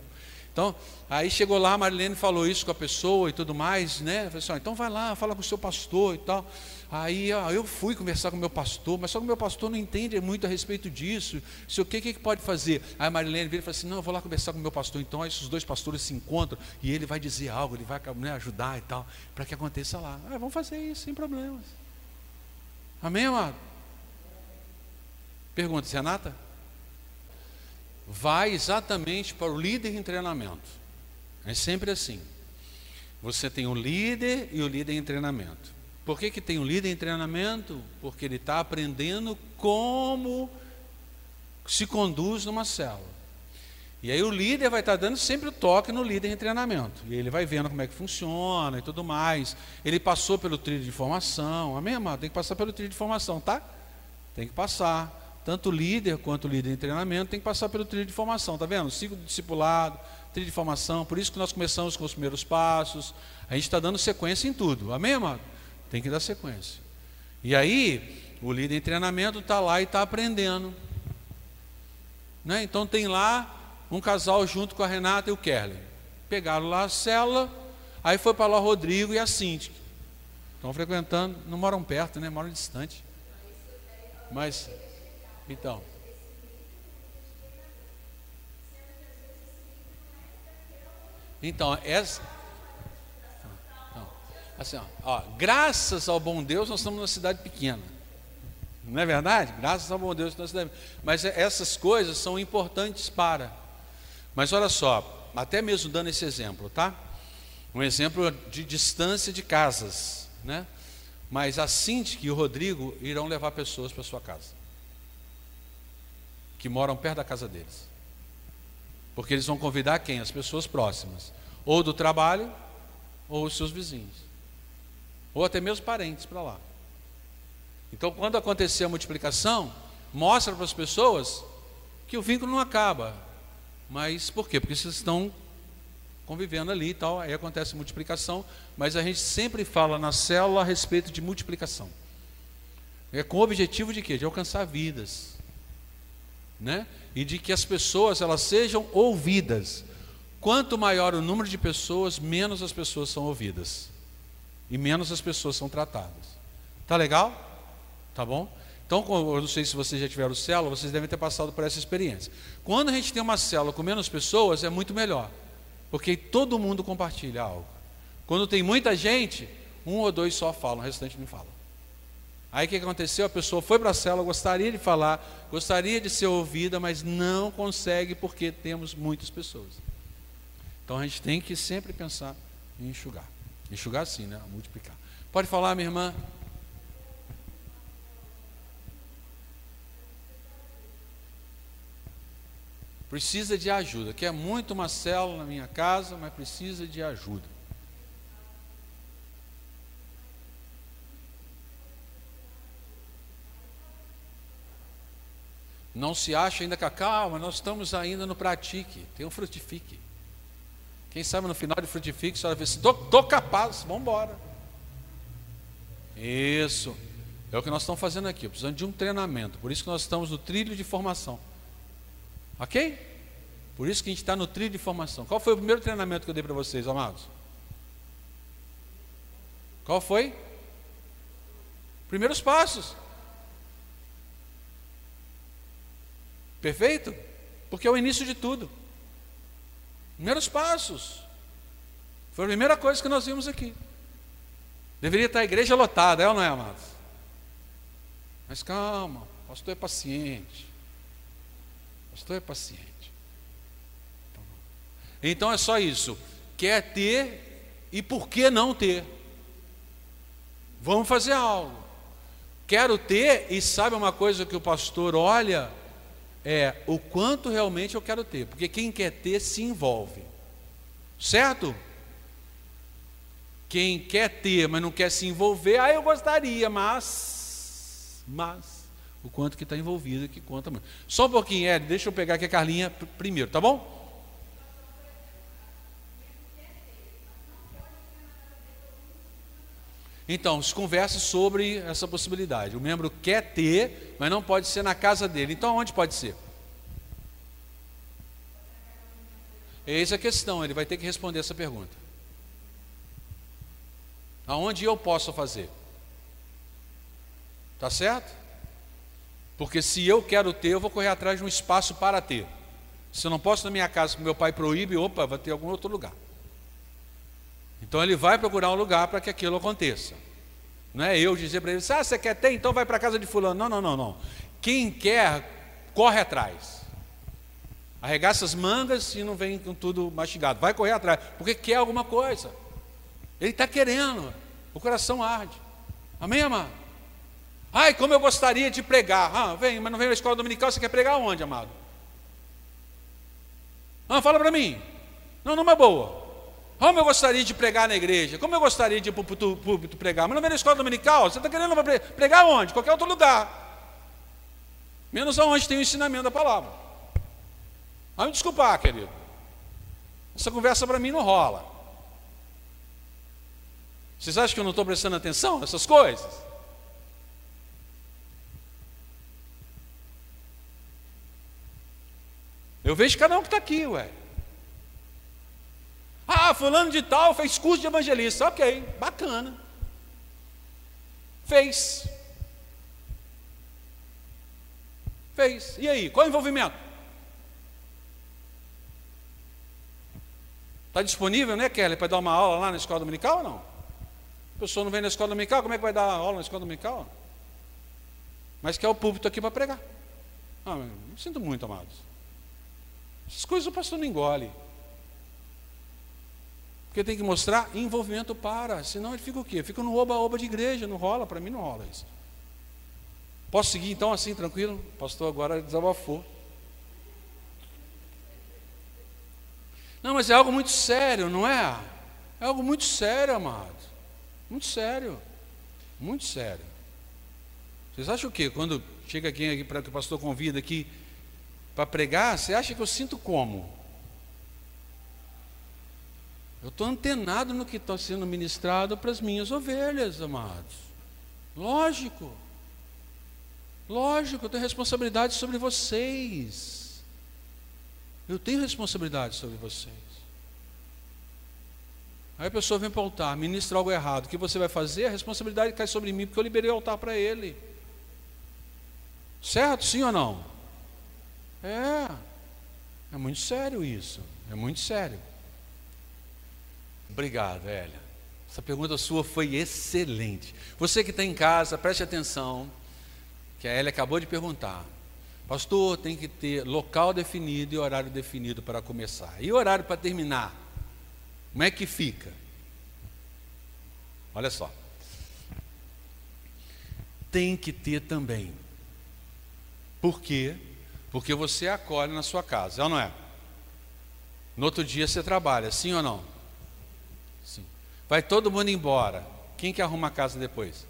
Speaker 1: Então, aí chegou lá, a Marilene falou isso com a pessoa e tudo mais, né? Falei assim, ó, então vai lá, fala com o seu pastor e tal. Aí eu fui conversar com o meu pastor, mas só que o meu pastor não entende muito a respeito disso. Se o que, que pode fazer? Aí a Marilene vira e fala assim: não, eu vou lá conversar com o meu pastor. Então, aí esses dois pastores se encontram e ele vai dizer algo, ele vai né, ajudar e tal, para que aconteça lá. Ah, vamos fazer isso sem problemas. Amém, amado? Pergunta, Renata? vai exatamente para o líder em treinamento. É sempre assim. Você tem o líder e o líder em treinamento. Por que, que tem o líder em treinamento? Porque ele está aprendendo como se conduz numa célula. E aí o líder vai estar dando sempre o toque no líder em treinamento. E ele vai vendo como é que funciona e tudo mais. Ele passou pelo trilho de formação. Amém, amado? Tem que passar pelo trilho de formação, tá? Tem que passar tanto o líder quanto o líder em treinamento tem que passar pelo trilho de formação, tá vendo? Ciclo de discipulado, trilho de formação, por isso que nós começamos com os primeiros passos, a gente está dando sequência em tudo, amém, amado? Tem que dar sequência. E aí, o líder em treinamento está lá e está aprendendo. Né? Então tem lá um casal junto com a Renata e o Kelly. Pegaram lá a célula, aí foi para lá o Rodrigo e a Cintia. Estão frequentando, não moram perto, né? Moram distante. Mas então. Então, essa. Então, assim, ó, ó, graças ao bom Deus, nós estamos numa cidade pequena. Não é verdade? Graças ao bom Deus, nós cidade. Mas essas coisas são importantes para. Mas olha só, até mesmo dando esse exemplo, tá? Um exemplo de distância de casas, né? Mas a Cinti e o Rodrigo irão levar pessoas para sua casa que moram perto da casa deles. Porque eles vão convidar quem? As pessoas próximas, ou do trabalho, ou os seus vizinhos, ou até mesmo parentes para lá. Então, quando acontecer a multiplicação, mostra para as pessoas que o vínculo não acaba. Mas por quê? Porque vocês estão convivendo ali e tal, aí acontece multiplicação, mas a gente sempre fala na célula a respeito de multiplicação. É com o objetivo de quê? De alcançar vidas né? E de que as pessoas elas sejam ouvidas. Quanto maior o número de pessoas, menos as pessoas são ouvidas e menos as pessoas são tratadas. Tá legal? Tá bom? Então, eu não sei se vocês já tiveram célula, vocês devem ter passado por essa experiência. Quando a gente tem uma célula com menos pessoas, é muito melhor, porque todo mundo compartilha algo. Quando tem muita gente, um ou dois só falam, o restante não fala. Aí o que aconteceu? A pessoa foi para a célula, gostaria de falar, gostaria de ser ouvida, mas não consegue porque temos muitas pessoas. Então a gente tem que sempre pensar em enxugar. Enxugar sim, né? Multiplicar. Pode falar, minha irmã? Precisa de ajuda. Quer muito uma célula na minha casa, mas precisa de ajuda. Não se acha ainda com a calma, nós estamos ainda no pratique, tem um frutifique. Quem sabe no final de frutifique, você vai ver se estou capaz, vamos embora. Isso, é o que nós estamos fazendo aqui, precisando de um treinamento, por isso que nós estamos no trilho de formação. Ok? Por isso que a gente está no trilho de formação. Qual foi o primeiro treinamento que eu dei para vocês, amados? Qual foi? Primeiros passos. Perfeito? Porque é o início de tudo. Primeiros passos. Foi a primeira coisa que nós vimos aqui. Deveria estar a igreja lotada, é ou não é, amados? Mas calma, o pastor é paciente. Pastor é paciente. Então é só isso. Quer ter e por que não ter? Vamos fazer algo. Quero ter e sabe uma coisa que o pastor olha é o quanto realmente eu quero ter, porque quem quer ter se envolve, certo? Quem quer ter, mas não quer se envolver, ah, eu gostaria, mas, mas, o quanto que está envolvido que conta muito. Só um pouquinho, Ed, deixa eu pegar aqui a Carlinha primeiro, tá bom? Então, se conversa sobre essa possibilidade. O membro quer ter, mas não pode ser na casa dele. Então, onde pode ser? Eis a questão, ele vai ter que responder essa pergunta. Aonde eu posso fazer? Tá certo? Porque se eu quero ter, eu vou correr atrás de um espaço para ter. Se eu não posso na minha casa, meu pai proíbe, opa, vai ter algum outro lugar. Então ele vai procurar um lugar para que aquilo aconteça. Não é eu dizer para ele, ah, você quer ter, então vai para a casa de fulano. Não, não, não, não. Quem quer, corre atrás. Arregaça as mangas e não vem com tudo mastigado. Vai correr atrás, porque quer alguma coisa. Ele está querendo. O coração arde. Amém, amado? Ai, como eu gostaria de pregar. Ah, vem, mas não vem na escola dominical, você quer pregar onde, amado? Ah, fala para mim. Não, numa boa. Como eu gostaria de pregar na igreja, como eu gostaria de ir para o púlpito pregar, mas não vem na escola dominical, você está querendo pregar onde? Qualquer outro lugar. Menos aonde tem o ensinamento da palavra. Vai me desculpar, querido. Essa conversa para mim não rola. Vocês acham que eu não estou prestando atenção nessas coisas? Eu vejo cada um que está aqui, ué. Ah, fulano de tal fez curso de evangelista. Ok, bacana. Fez. Fez. E aí, qual é o envolvimento? Está disponível, né, Kelly, para dar uma aula lá na escola dominical ou não? A pessoa não vem na escola dominical, como é que vai dar aula na escola dominical? Mas quer o púlpito aqui para pregar. Ah, sinto muito, amados. Essas coisas o pastor não engole. Porque tem que mostrar envolvimento para, senão ele fica o quê? Fica no oba-oba de igreja, não rola, para mim não rola isso. Posso seguir então assim, tranquilo? O pastor agora desabafou. Não, mas é algo muito sério, não é? É algo muito sério, amado. Muito sério. Muito sério. Vocês acham o quê? Quando chega alguém aqui para que o pastor convida aqui para pregar, você acha que eu sinto como? Eu estou antenado no que está sendo ministrado para as minhas ovelhas, amados. Lógico. Lógico, eu tenho responsabilidade sobre vocês. Eu tenho responsabilidade sobre vocês. Aí a pessoa vem para o altar, ministra algo errado. O que você vai fazer? A responsabilidade cai sobre mim, porque eu liberei o altar para ele. Certo? Sim ou não? É. É muito sério isso. É muito sério. Obrigado, Elia. Essa pergunta sua foi excelente. Você que está em casa, preste atenção, que a Elia acabou de perguntar. Pastor, tem que ter local definido e horário definido para começar. E horário para terminar? Como é que fica? Olha só. Tem que ter também. Por quê? Porque você acolhe na sua casa, é ou não é? No outro dia você trabalha, sim ou não? Vai todo mundo embora. Quem que arruma a casa depois?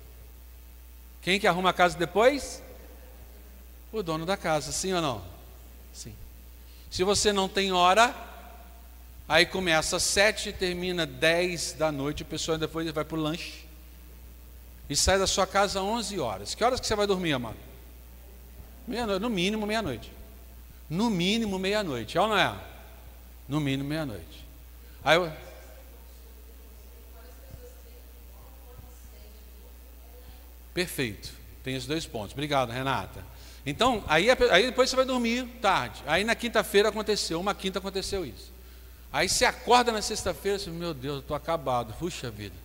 Speaker 1: Quem que arruma a casa depois? O dono da casa, sim ou não? Sim. Se você não tem hora, aí começa às sete e termina dez da noite, o pessoal depois vai para o lanche. E sai da sua casa às onze horas. Que horas que você vai dormir, amado? Meia-noite, no mínimo meia-noite. No mínimo meia-noite, é ou não é? No mínimo meia-noite. Aí Perfeito. Tem os dois pontos. Obrigado, Renata. Então, aí, aí depois você vai dormir tarde. Aí na quinta-feira aconteceu, uma quinta aconteceu isso. Aí você acorda na sexta-feira e meu Deus, eu estou acabado. Puxa vida.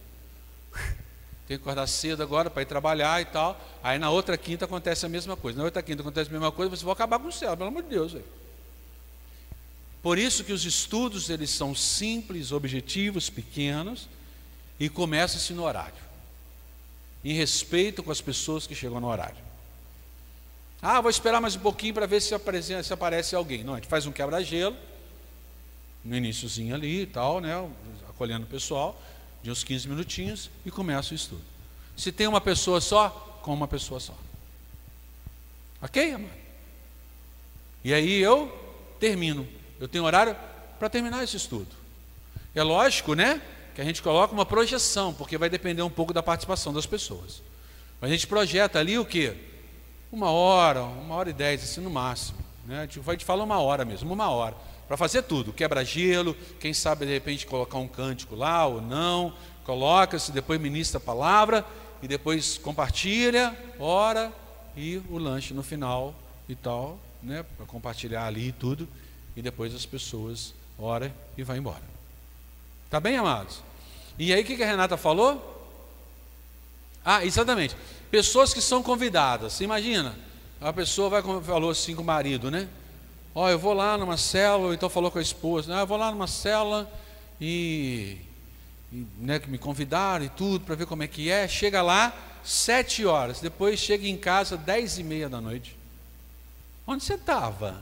Speaker 1: Tenho que acordar cedo agora para ir trabalhar e tal. Aí na outra quinta acontece a mesma coisa. Na outra quinta acontece a mesma coisa, você vai acabar com o céu, pelo amor de Deus. Véio. Por isso que os estudos eles são simples, objetivos, pequenos e começam-se no horário em respeito com as pessoas que chegam no horário. Ah, vou esperar mais um pouquinho para ver se aparece, se aparece alguém. Não, a gente faz um quebra-gelo, no iníciozinho ali e tal, né, acolhendo o pessoal, de uns 15 minutinhos, e começa o estudo. Se tem uma pessoa só, com uma pessoa só. Ok, amado? E aí eu termino. Eu tenho horário para terminar esse estudo. É lógico, né? que a gente coloca uma projeção, porque vai depender um pouco da participação das pessoas. A gente projeta ali o que? Uma hora, uma hora e dez, assim no máximo. Né? A gente falar uma hora mesmo, uma hora. Para fazer tudo, quebra-gelo, quem sabe de repente colocar um cântico lá ou não, coloca-se, depois ministra a palavra e depois compartilha, ora e o lanche no final e tal, né, para compartilhar ali e tudo, e depois as pessoas ora e vai embora. Tá bem, amados? E aí o que, que a Renata falou? Ah, exatamente. Pessoas que são convidadas. Imagina, a pessoa vai falou assim com o marido, né? Ó, oh, eu vou lá numa célula, então falou com a esposa, ah, eu vou lá numa célula e, e né, que me convidaram e tudo para ver como é que é. Chega lá sete horas, depois chega em casa dez e meia da noite. Onde você estava?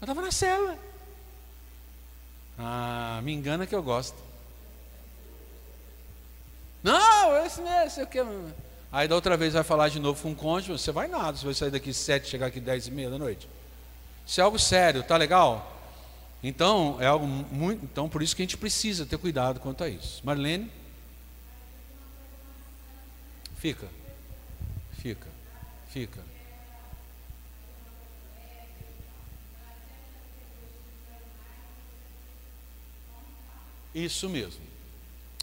Speaker 1: Eu estava na célula. Ah, me engana que eu gosto. Não, esse mesmo, sei o que. Aí da outra vez vai falar de novo com o cônjuge, você vai nada, você vai sair daqui sete, chegar aqui dez e meia da noite. Isso é algo sério, tá legal? Então, é algo muito. Então, por isso que a gente precisa ter cuidado quanto a isso. Marlene? Fica. Fica. Fica. Isso mesmo.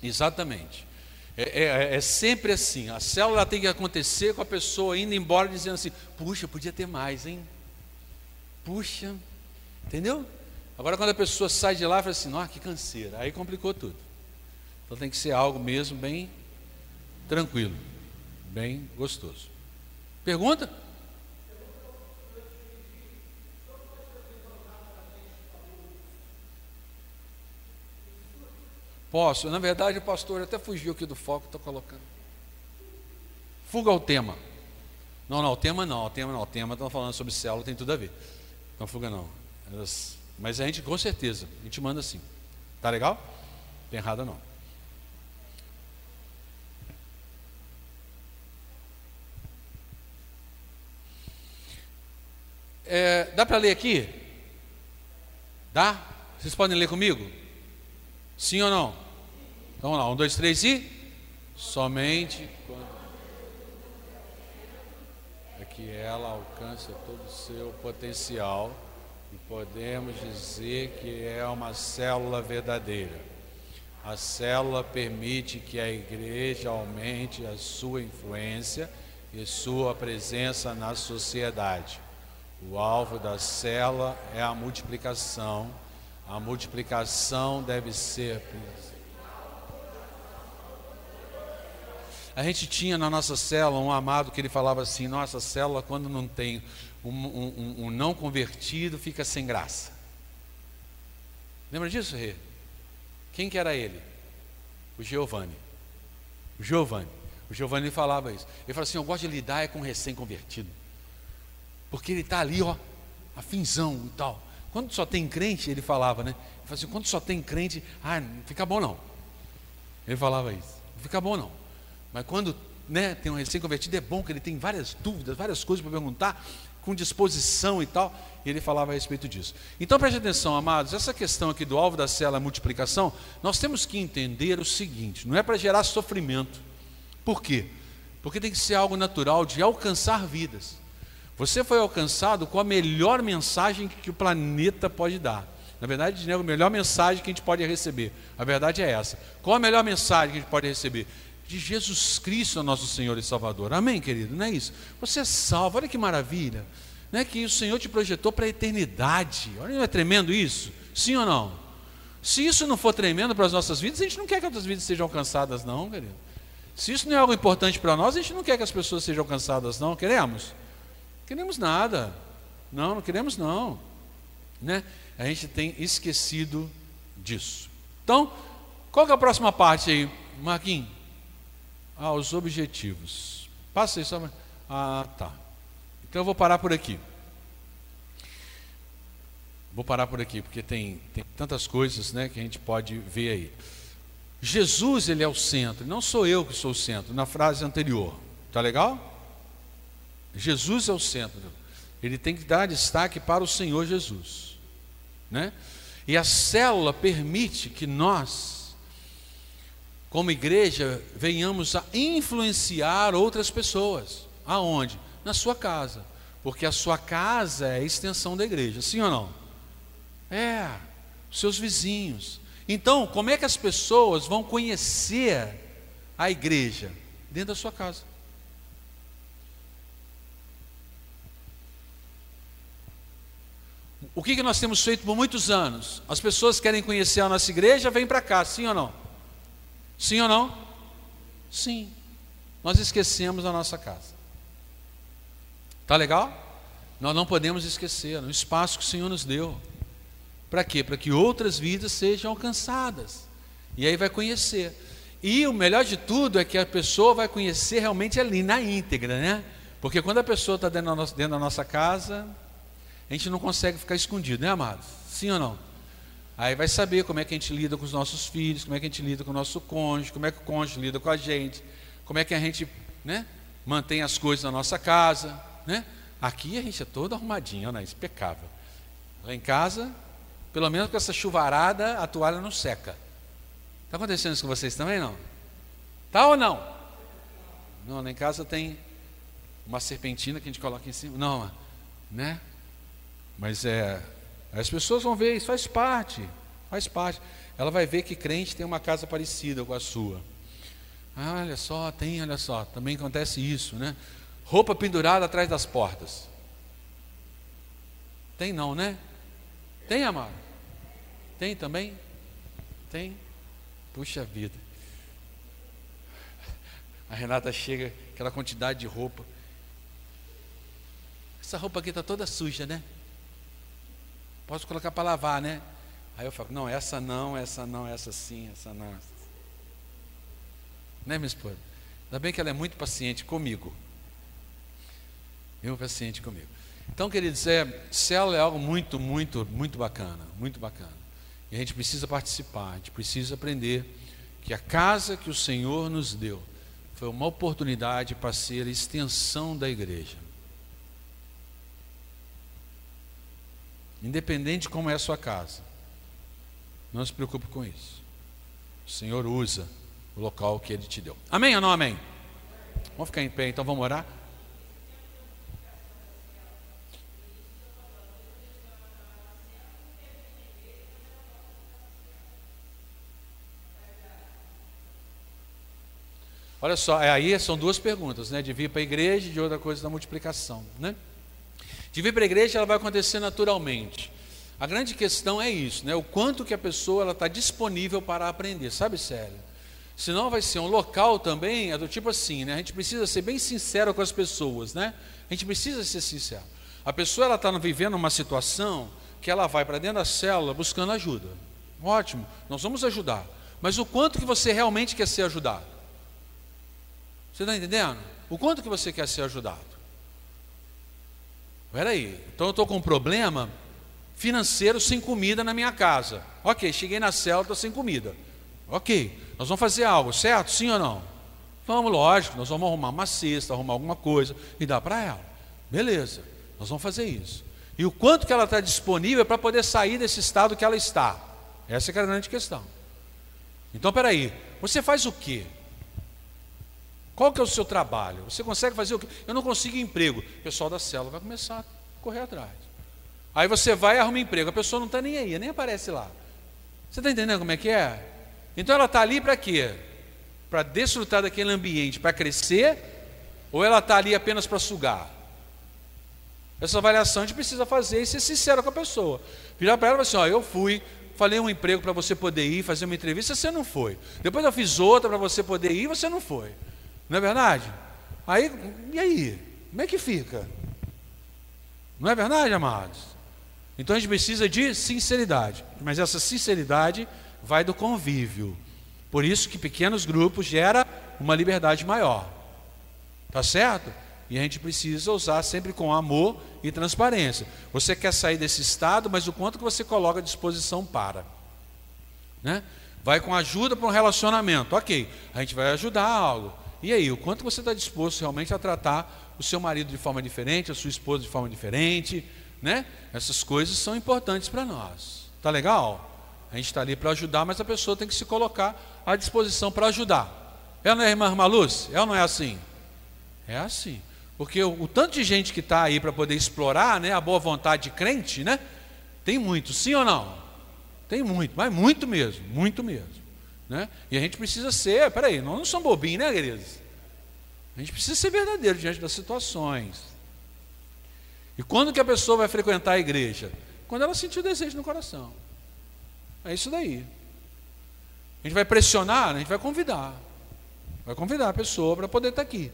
Speaker 1: Exatamente. É, é, é, sempre assim. A célula tem que acontecer com a pessoa indo embora dizendo assim: puxa, podia ter mais, hein? Puxa, entendeu? Agora, quando a pessoa sai de lá, fala assim: nossa, que canseira. Aí complicou tudo. Então tem que ser algo mesmo bem tranquilo, bem gostoso. Pergunta? Posso. Na verdade, o pastor até fugiu aqui do foco, estou colocando. Fuga ao tema. Não, não, o tema não, o tema não, o tema estão falando sobre célula, tem tudo a ver. Não fuga não. Mas a gente, com certeza, a gente manda assim. Tá legal? Tem errado não. É, dá para ler aqui? Dá? Vocês podem ler comigo? Sim ou não? Então, vamos lá, um, dois, três e somente quando que ela alcança todo o seu potencial e podemos dizer que é uma célula verdadeira. A célula permite que a igreja aumente a sua influência e sua presença na sociedade. O alvo da célula é a multiplicação a multiplicação deve ser. A gente tinha na nossa célula um amado que ele falava assim: nossa célula, quando não tem um, um, um não convertido, fica sem graça. Lembra disso, Rê? Quem que era ele? O Giovanni. O Giovanni. O Giovanni falava isso. Ele falava assim: Eu gosto de lidar é com recém-convertido. Porque ele está ali, ó, afinzão e tal. Quando só tem crente, ele falava, né? Ele falava assim, quando só tem crente, ah, não fica bom não. Ele falava isso, não fica bom não. Mas quando né, tem um recém-convertido, é bom que ele tem várias dúvidas, várias coisas para perguntar, com disposição e tal. E ele falava a respeito disso. Então preste atenção, amados, essa questão aqui do alvo da célula multiplicação, nós temos que entender o seguinte: não é para gerar sofrimento. Por quê? Porque tem que ser algo natural de alcançar vidas. Você foi alcançado com a melhor mensagem que o planeta pode dar. Na verdade, né, a melhor mensagem que a gente pode receber. A verdade é essa. Qual a melhor mensagem que a gente pode receber? De Jesus Cristo, nosso Senhor e Salvador. Amém, querido? Não é isso? Você é salvo, olha que maravilha. Não é que o Senhor te projetou para a eternidade. Olha, não é tremendo isso? Sim ou não? Se isso não for tremendo para as nossas vidas, a gente não quer que outras vidas sejam alcançadas, não, querido. Se isso não é algo importante para nós, a gente não quer que as pessoas sejam alcançadas, não. Queremos? Queremos nada. Não, não queremos não. Né? A gente tem esquecido disso. Então, qual é a próxima parte aí, Marquinhos? Ah, os objetivos. Passa só. Ah, tá. Então eu vou parar por aqui. Vou parar por aqui, porque tem, tem tantas coisas né, que a gente pode ver aí. Jesus, ele é o centro, não sou eu que sou o centro, na frase anterior. Tá legal? Jesus é o centro. Ele tem que dar destaque para o Senhor Jesus. Né? E a célula permite que nós, como igreja, venhamos a influenciar outras pessoas. Aonde? Na sua casa. Porque a sua casa é a extensão da igreja, sim ou não? É, seus vizinhos. Então, como é que as pessoas vão conhecer a igreja? Dentro da sua casa. O que, que nós temos feito por muitos anos? As pessoas querem conhecer a nossa igreja, vêm para cá, sim ou não? Sim ou não? Sim. Nós esquecemos a nossa casa. Tá legal? Nós não podemos esquecer o espaço que o Senhor nos deu. Para quê? Para que outras vidas sejam alcançadas. E aí vai conhecer. E o melhor de tudo é que a pessoa vai conhecer realmente ali, na íntegra, né? Porque quando a pessoa está dentro, dentro da nossa casa, a gente não consegue ficar escondido, né, amados? Sim ou não? Aí vai saber como é que a gente lida com os nossos filhos, como é que a gente lida com o nosso cônjuge, como é que o cônjuge lida com a gente, como é que a gente né, mantém as coisas na nossa casa. Né? Aqui a gente é todo arrumadinho, né? impecável. Lá em casa, pelo menos com essa chuvarada, a toalha não seca. Está acontecendo isso com vocês também, não? Tá ou não? Não, lá em casa tem uma serpentina que a gente coloca em cima. Não, né? Mas é, as pessoas vão ver, isso faz parte, faz parte. Ela vai ver que crente tem uma casa parecida com a sua. Ah, olha só, tem, olha só, também acontece isso, né? Roupa pendurada atrás das portas. Tem não, né? Tem, amado? Tem também? Tem? Puxa vida. A Renata chega, aquela quantidade de roupa. Essa roupa aqui está toda suja, né? Posso colocar para lavar, né? Aí eu falo, não, essa não, essa não, essa sim, essa não. Né, minha esposa? Ainda bem que ela é muito paciente comigo. Muito paciente comigo. Então, queridos, é, célula é algo muito, muito, muito bacana, muito bacana. E a gente precisa participar, a gente precisa aprender que a casa que o Senhor nos deu foi uma oportunidade para ser extensão da igreja. Independente de como é a sua casa. Não se preocupe com isso. O Senhor usa o local que Ele te deu. Amém ou não amém? Vamos ficar em pé, então vamos orar? Olha só, é aí são duas perguntas, né? De vir para a igreja e de outra coisa da multiplicação, né? De vir para a igreja, ela vai acontecer naturalmente. A grande questão é isso, né? O quanto que a pessoa está disponível para aprender, sabe, sério? Senão vai ser um local também, é do tipo assim, né? A gente precisa ser bem sincero com as pessoas, né? A gente precisa ser sincero. A pessoa ela está vivendo uma situação que ela vai para dentro da célula buscando ajuda. Ótimo, nós vamos ajudar. Mas o quanto que você realmente quer ser ajudado? Você está entendendo? O quanto que você quer ser ajudado? Peraí, então eu estou com um problema financeiro sem comida na minha casa. Ok, cheguei na estou sem comida. Ok, nós vamos fazer algo, certo? Sim ou não? Vamos, lógico, nós vamos arrumar uma cesta, arrumar alguma coisa e dar para ela. Beleza, nós vamos fazer isso. E o quanto que ela está disponível para poder sair desse estado que ela está? Essa é a grande questão. Então, peraí, você faz o quê? Qual que é o seu trabalho? Você consegue fazer o quê? Eu não consigo emprego. O pessoal da célula vai começar a correr atrás. Aí você vai e arruma emprego. A pessoa não está nem aí, nem aparece lá. Você está entendendo como é que é? Então ela está ali para quê? Para desfrutar daquele ambiente, para crescer? Ou ela está ali apenas para sugar? Essa avaliação a gente precisa fazer e ser sincero com a pessoa. Virar para ela e falar assim: ó, eu fui, falei um emprego para você poder ir, fazer uma entrevista, você não foi. Depois eu fiz outra para você poder ir, você não foi. Não é verdade? Aí, e aí? Como é que fica? Não é verdade, amados? Então a gente precisa de sinceridade, mas essa sinceridade vai do convívio. Por isso que pequenos grupos gera uma liberdade maior. Tá certo? E a gente precisa usar sempre com amor e transparência. Você quer sair desse estado, mas o quanto que você coloca à disposição para. Né? Vai com ajuda para um relacionamento. Ok, a gente vai ajudar algo. E aí, o quanto você está disposto realmente a tratar o seu marido de forma diferente, a sua esposa de forma diferente, né? Essas coisas são importantes para nós. Tá legal? A gente está ali para ajudar, mas a pessoa tem que se colocar à disposição para ajudar. É não é, irmã Maluz? É ou não é assim? É assim. Porque o, o tanto de gente que está aí para poder explorar né, a boa vontade de crente, né? Tem muito, sim ou não? Tem muito, mas muito mesmo, muito mesmo. Né? E a gente precisa ser, peraí, nós não somos bobinhos, né, queridos? A gente precisa ser verdadeiro diante das situações. E quando que a pessoa vai frequentar a igreja? Quando ela sentir o desejo no coração. É isso daí. A gente vai pressionar, a gente vai convidar. Vai convidar a pessoa para poder estar aqui.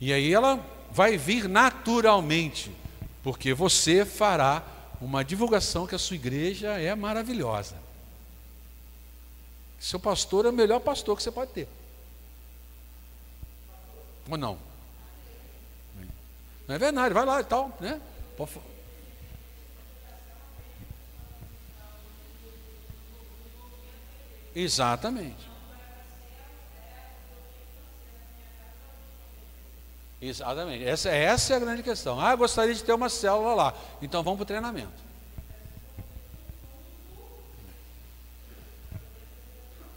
Speaker 1: E aí ela vai vir naturalmente, porque você fará uma divulgação que a sua igreja é maravilhosa. Seu pastor é o melhor pastor que você pode ter. Ou não? Não é verdade, vai lá e tal, né? Exatamente. Exatamente. Essa, essa é a grande questão. Ah, gostaria de ter uma célula lá. Então vamos para o treinamento.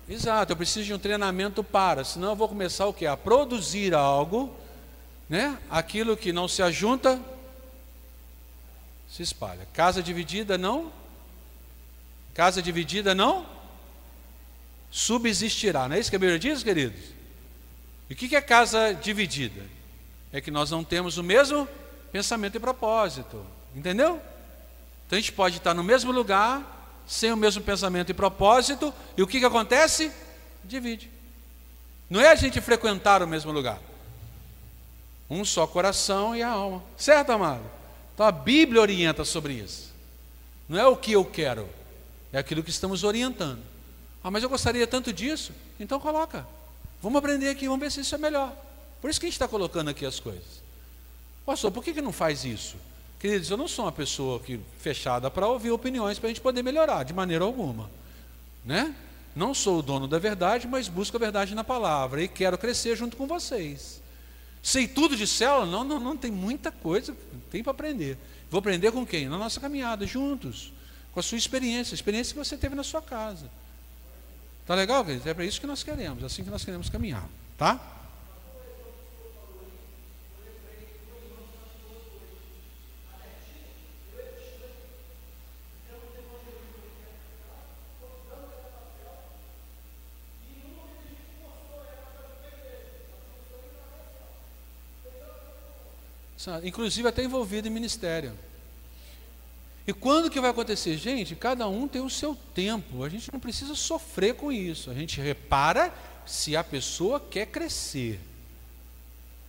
Speaker 1: Exato, eu preciso de um treinamento para, senão eu vou começar o que? A produzir algo, né? Aquilo que não se ajunta, se espalha. Casa dividida não? Casa dividida não? Subsistirá. Não é isso que a Bíblia diz, queridos? E o que é casa dividida? é que nós não temos o mesmo pensamento e propósito. Entendeu? Então a gente pode estar no mesmo lugar, sem o mesmo pensamento e propósito, e o que, que acontece? Divide. Não é a gente frequentar o mesmo lugar. Um só coração e a alma. Certo, amado? Então a Bíblia orienta sobre isso. Não é o que eu quero, é aquilo que estamos orientando. Ah, mas eu gostaria tanto disso. Então coloca. Vamos aprender aqui, vamos ver se isso é melhor. Por isso que a gente está colocando aqui as coisas. Pastor, por que, que não faz isso? Queridos, eu não sou uma pessoa que, fechada para ouvir opiniões para a gente poder melhorar, de maneira alguma. Né? Não sou o dono da verdade, mas busco a verdade na palavra e quero crescer junto com vocês. Sei tudo de célula? Não, não, não, tem muita coisa, tem para aprender. Vou aprender com quem? Na nossa caminhada, juntos, com a sua experiência, a experiência que você teve na sua casa. Tá legal, queridos? É para isso que nós queremos, é assim que nós queremos caminhar, tá? Inclusive até envolvido em ministério. E quando que vai acontecer? Gente, cada um tem o seu tempo, a gente não precisa sofrer com isso, a gente repara se a pessoa quer crescer.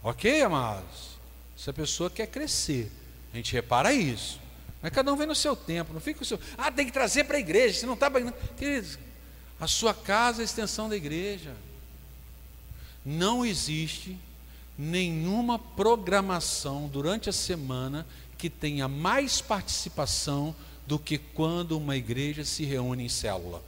Speaker 1: Ok, amados? Se a pessoa quer crescer, a gente repara isso. Mas cada um vem no seu tempo, não fica o seu. Ah, tem que trazer para a igreja, se não está. Queridos, a sua casa é a extensão da igreja. Não existe nenhuma programação durante a semana que tenha mais participação do que quando uma igreja se reúne em célula.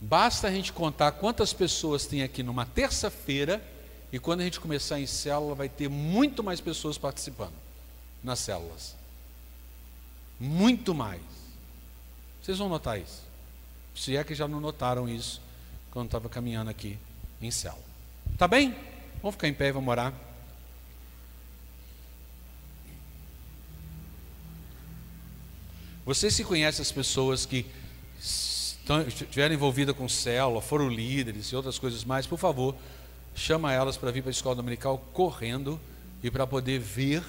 Speaker 1: Basta a gente contar quantas pessoas tem aqui numa terça-feira e quando a gente começar em célula vai ter muito mais pessoas participando nas células. Muito mais. Vocês vão notar isso. Se é que já não notaram isso quando estava caminhando aqui em céu. Tá bem? Vamos ficar em pé e vamos orar. Vocês se conhecem as pessoas que estiveram envolvidas com célula, foram líderes e outras coisas mais, por favor, chama elas para vir para a escola dominical correndo e para poder ver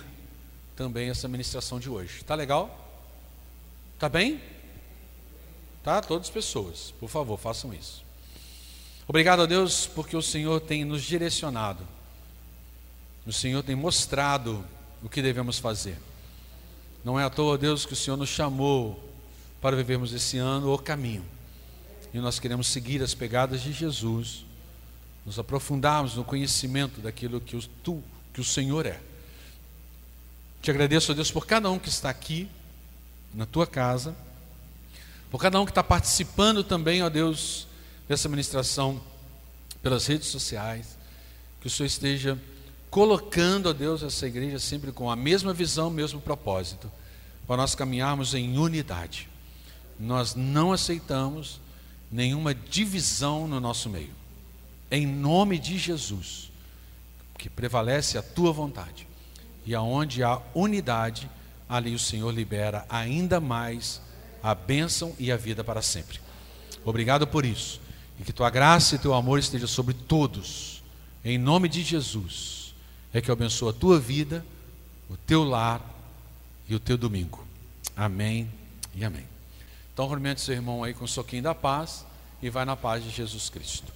Speaker 1: também essa ministração de hoje. Tá legal? Tá bem? Tá? Todas as pessoas, por favor, façam isso. Obrigado a Deus porque o Senhor tem nos direcionado. O Senhor tem mostrado o que devemos fazer. Não é à toa, Deus, que o Senhor nos chamou para vivermos esse ano o caminho. E nós queremos seguir as pegadas de Jesus, nos aprofundarmos no conhecimento daquilo que o, tu, que o Senhor é. Te agradeço, Deus, por cada um que está aqui, na tua casa por cada um que está participando também, ó Deus, dessa ministração pelas redes sociais, que o Senhor esteja colocando, ó Deus, essa igreja sempre com a mesma visão, mesmo propósito, para nós caminharmos em unidade. nós não aceitamos nenhuma divisão no nosso meio. Em nome de Jesus, que prevalece a tua vontade. E aonde há unidade, ali o Senhor libera ainda mais a bênção e a vida para sempre. Obrigado por isso. E que tua graça e teu amor esteja sobre todos. Em nome de Jesus. É que eu abençoo a tua vida, o teu lar e o teu domingo. Amém e amém. Então, cumprimente seu irmão aí com um soquinho da paz e vai na paz de Jesus Cristo.